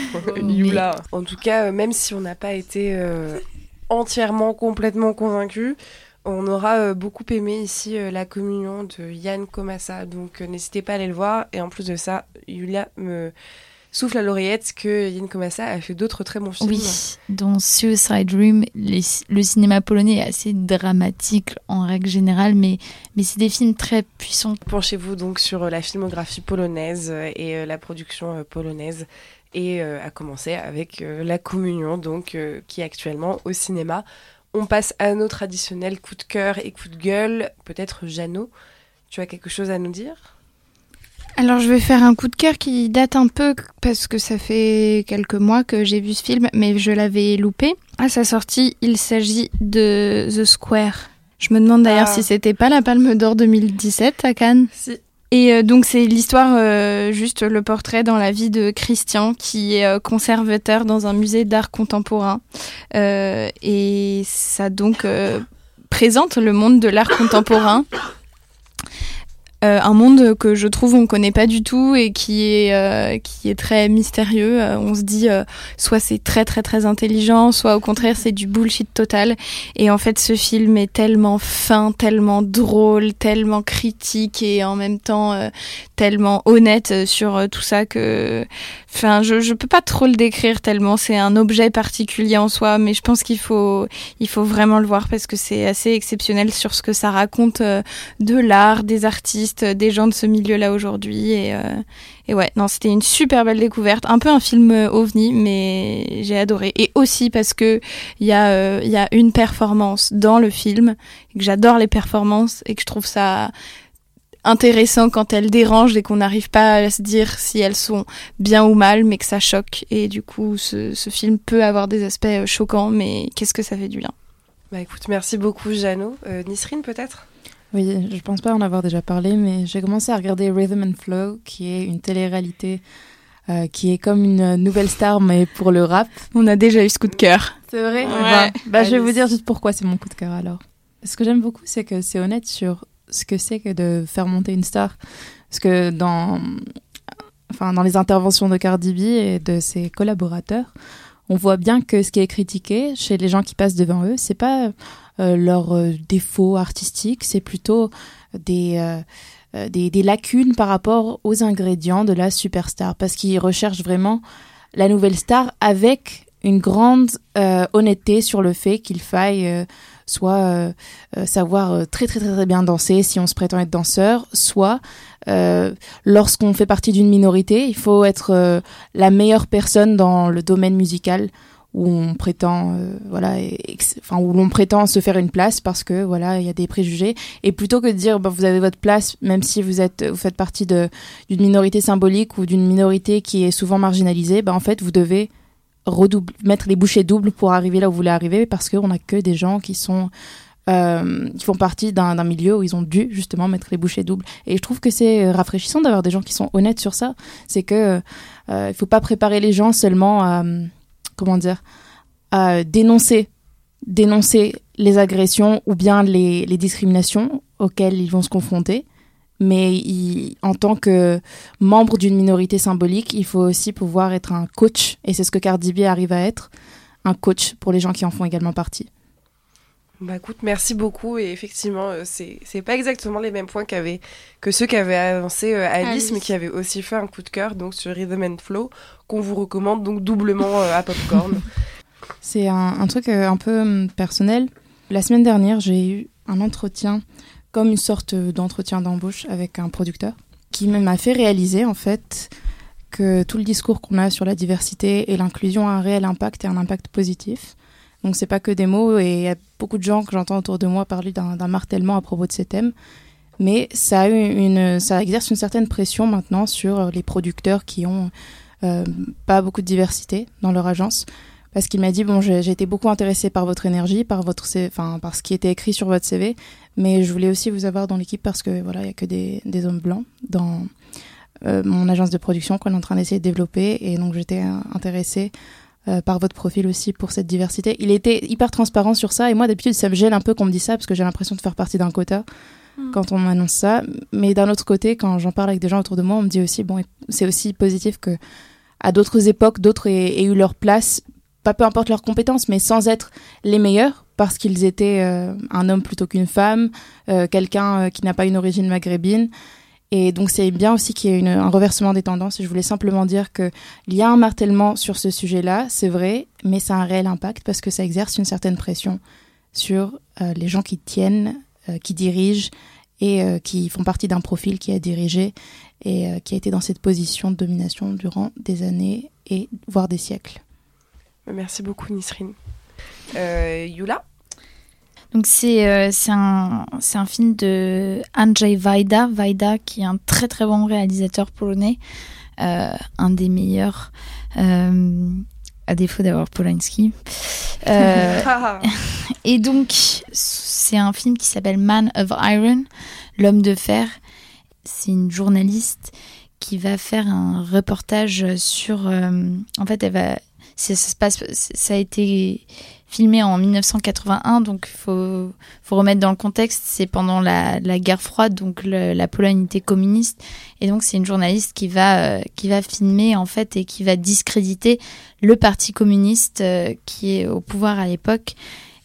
En tout cas, euh, même si on n'a pas été euh, entièrement, complètement convaincu, on aura euh, beaucoup aimé ici la communion de Yann Komassa. Donc n'hésitez pas à aller le voir. Et en plus de ça, Yulia me souffle à l'oreillette que Yann Komassa a fait d'autres très bons films. Oui, dont Suicide Room. le cinéma polonais est assez dramatique en règle générale, mais, mais c'est des films très puissants. Penchez-vous donc sur la filmographie polonaise et la production polonaise et euh, a commencé avec euh, La Communion, donc euh, qui est actuellement au cinéma. On passe à nos traditionnels coups de cœur et coups de gueule. Peut-être Jeannot, tu as quelque chose à nous dire? Alors je vais faire un coup de cœur qui date un peu parce que ça fait quelques mois que j'ai vu ce film, mais je l'avais loupé. À sa sortie, il s'agit de The Square. Je me demande d'ailleurs ah. si c'était pas la Palme d'Or 2017 à Cannes. Si, Et euh, donc c'est l'histoire, euh, juste le portrait dans la vie de Christian qui est euh, conservateur dans un musée d'art contemporain. et ça donc présente le monde de l'art contemporain euh, un monde que je trouve on connaît pas du tout et qui est euh, qui est très mystérieux. Euh, on se dit soit c'est très très très intelligent, soit au contraire c'est du bullshit total. Et en fait ce film est tellement fin, tellement drôle, tellement critique et en même temps tellement honnête sur tout ça que enfin je je peux pas trop le décrire tellement c'est un objet particulier en soi, mais je pense qu'il faut il faut vraiment le voir parce que c'est assez exceptionnel sur ce que ça raconte de l'art, des artistes des gens de ce milieu-là aujourd'hui. Et, euh, et, ouais, non, c'était une super belle découverte. Un peu un film euh, ovni, mais j'ai adoré. Et aussi parce que il y, a, euh, y a une performance dans le film, que j'adore les performances et que je trouve ça intéressant quand elles dérangent et qu'on n'arrive pas à se dire si elles sont bien ou mal, mais que ça choque. Et du coup, ce, ce film peut avoir des aspects choquants, mais qu'est-ce que ça fait du bien? Bah écoute, merci beaucoup Jeannot. Nisrine peut-être? Oui, je pense pas en avoir déjà parlé, mais j'ai commencé à regarder Rhythm and Flow, qui est une télé-réalité euh, qui est comme une nouvelle star, mais pour le rap. On a déjà eu ce coup de cœur. C'est vrai? Ouais. bah, Je vais vous dire juste pourquoi c'est mon coup de cœur alors. Ce que j'aime beaucoup, c'est que c'est honnête sur ce que c'est que de faire monter une star. Parce que dans, enfin, dans les interventions de Cardi B et de ses collaborateurs, on voit bien que ce qui est critiqué chez les gens qui passent devant eux, c'est pas euh, leurs euh, défauts artistiques, c'est plutôt des, euh, des, des, lacunes par rapport aux ingrédients de la superstar, parce qu'ils recherchent vraiment la nouvelle star avec une grande honnêteté sur le fait qu'il faille soit savoir très, très très très bien danser si on se prétend être danseur, soit lorsqu'on fait partie d'une minorité, il faut être la meilleure personne dans le domaine musical où on prétend euh, voilà l'on prétend se faire une place parce que voilà il y a des préjugés. Et plutôt que de dire bah, vous avez votre place même si vous êtes vous faites partie d'une minorité symbolique ou d'une minorité qui est souvent marginalisée bah en fait vous devez redouble mettre les bouchées doubles pour arriver là où vous voulez arriver parce qu'on n'a que des gens qui sont euh, qui font partie d'un milieu où ils ont dû justement mettre les bouchées doubles. Et je trouve que c'est rafraîchissant d'avoir des gens qui sont honnêtes sur ça. C'est que euh, il faut pas préparer les gens seulement à comment dire, à dénoncer, dénoncer les agressions ou bien les, discriminations auxquelles ils vont se confronter. Mais en tant que membre d'une minorité symbolique, il faut aussi pouvoir être un coach. Et c'est ce que Cardi B arrive à être, un coach pour les gens qui en font également partie. Bah écoute, merci beaucoup. Et effectivement, euh, c'est, c'est pas exactement les mêmes points qu'avait, que ceux qu'avait annoncé euh, Alice, mais qui avait aussi fait un coup de cœur donc sur Rhythm and Flow, qu'on vous recommande donc doublement euh, à Popcorn. c'est un, truc un peu hum, personnel. La semaine dernière, j'ai eu un entretien, comme une sorte d'entretien d'embauche avec un producteur, qui m'a fait réaliser en fait que tout le discours qu'on a sur la diversité et l'inclusion a un réel impact et un impact positif donc c'est pas que des mots et il y a beaucoup de gens que j'entends autour de moi parler d'un martèlement à propos de ces thèmes. Mais ça, exerce une certaine pression maintenant sur les producteurs qui ont euh, pas beaucoup de diversité dans leur agence. Parce qu'il m'a dit bon, j'ai été beaucoup intéressé par votre énergie, par votre, enfin, par ce qui était écrit sur votre CV, mais je voulais aussi vous avoir dans l'équipe parce que voilà, il y a que des, des hommes blancs dans euh, mon agence de production qu'on est en train d'essayer de développer, et donc j'étais intéressée euh, par votre profil aussi pour cette diversité. Il était hyper transparent sur ça et moi d'habitude ça me gêne un peu qu'on me dise ça parce que j'ai l'impression de faire partie d'un quota hmm. quand on m'annonce ça. Mais d'un autre côté, quand j'en parle avec des gens autour de moi, on me dit aussi bon c'est aussi positif que à d'autres époques d'autres aient, eu leur place, pas peu importe leurs compétences, mais sans être les meilleurs parce qu'ils étaient euh, un homme plutôt qu'une femme, euh, quelqu'un qui n'a pas une origine maghrébine. Et donc c'est bien aussi qu'il y ait un reversement des tendances. Je voulais simplement dire qu'il y a un martèlement sur ce sujet-là, c'est vrai, mais ça a un réel impact parce que ça exerce une certaine pression sur euh, les gens qui tiennent, euh, qui dirigent et euh, qui font partie d'un profil qui a dirigé et qui a été dans cette position de domination durant des années et voire des siècles. Merci beaucoup Nisrine. Yula donc c'est euh, un, un film de Andrzej Wajda, Wajda qui est un très très bon réalisateur polonais, euh, un des meilleurs, euh, à défaut d'avoir Polanski. Euh, et donc c'est un film qui s'appelle Man of Iron, l'homme de fer. c'est une journaliste qui va faire un reportage sur. en fait, elle va. Ça, se passe, ça a été filmé en 1981, donc il faut, remettre dans le contexte, c'est pendant la, la, guerre froide, donc la Pologne était communiste, et donc c'est une journaliste qui va, euh, qui va filmer en fait et qui va discréditer le parti communiste euh, qui est au pouvoir à l'époque.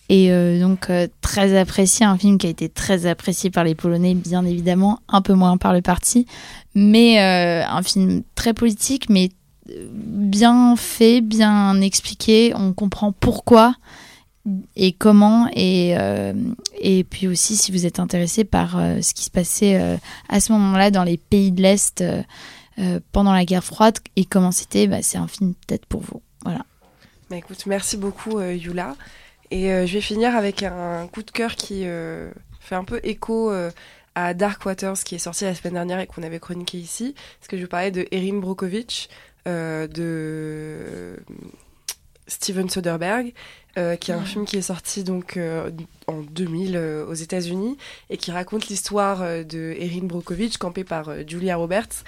Et euh, donc très apprécié, un film qui a été très apprécié par les Polonais, bien évidemment, un peu moins par le parti, mais un film très politique, mais bien fait, bien expliqué. On comprend pourquoi et comment. Et, euh, et puis aussi, si vous êtes intéressé par euh, ce qui se passait euh, à ce moment-là dans les pays de l'Est pendant la guerre froide et comment c'était, bah, c'est un film peut-être pour vous. Voilà. Bah, écoute, merci beaucoup, Yula. Et je vais finir avec un coup de cœur qui fait un peu écho à Dark Waters qui est sorti la semaine dernière et qu'on avait chroniqué ici. Parce que je vous parlais de Erin Brokovich de Steven Soderbergh, euh, qui est un film qui est sorti donc euh, en 2000 aux États-Unis et qui raconte l'histoire de Erin Brockovich, campée par Julia Roberts,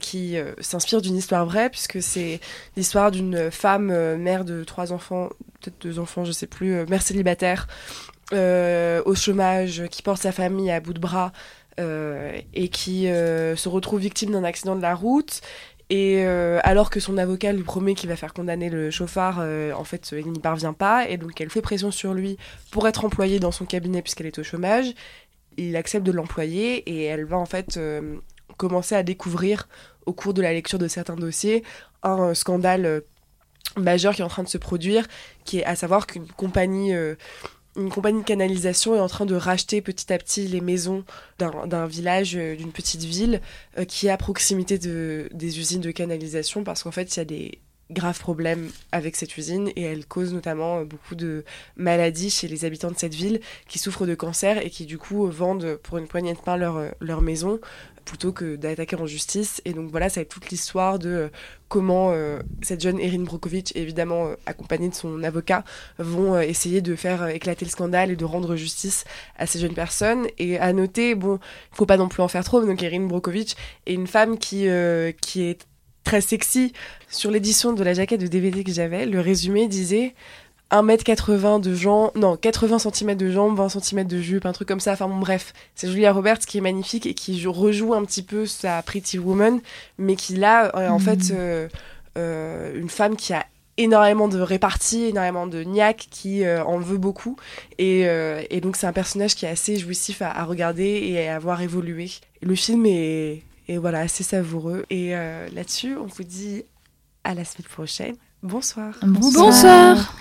qui s'inspire d'une histoire vraie puisque c'est l'histoire d'une femme mère de trois enfants, peut-être deux enfants, je sais plus, mère célibataire, au chômage, qui porte sa famille à bout de bras. et qui se retrouve victime d'un accident de la route et euh, alors que son avocat lui promet qu'il va faire condamner le chauffard, euh, en fait, il n'y parvient pas. Et donc, elle fait pression sur lui pour être employée dans son cabinet puisqu'elle est au chômage. Il accepte de l'employer et elle va en fait euh, commencer à découvrir, au cours de la lecture de certains dossiers, un scandale majeur qui est en train de se produire, qui est à savoir qu'une compagnie une compagnie de canalisation est en train de racheter petit à petit les maisons d'un village, euh, d'une petite ville euh, qui est à proximité de, des usines de canalisation parce qu'en fait il y a des graves problèmes avec cette usine et elle cause notamment euh, beaucoup de maladies chez les habitants de cette ville qui souffrent de cancer et qui du coup vendent pour une poignée de pain leur, leur maison plutôt que d'attaquer en justice. Et donc voilà, ça être toute l'histoire de euh, comment euh, cette jeune Erin Brokovich, évidemment euh, accompagnée de son avocat, vont essayer de faire éclater le scandale et de rendre justice à ces jeunes personnes. Et à noter, bon, il faut pas non plus en faire trop, donc Erin Brokovich est une femme qui est très sexy. Sur l'édition de la jaquette de DVD que j'avais, le résumé disait 1m80 de jambes, non, 80 cm de jambes, 20 cm de jupe, un truc comme ça. Enfin bon, bref, c'est Julia Roberts qui est magnifique et qui rejoue un petit peu sa Pretty Woman, mais qui là, en fait, mm. euh, euh, une femme qui a énormément de répartie, énormément de niaque, qui euh, en veut beaucoup. Et, donc c'est un personnage qui est assez jouissif à, regarder et à voir évoluer. Le film est, est voilà, assez savoureux. Et là-dessus, on vous dit à la semaine prochaine. Bonsoir. Bonsoir.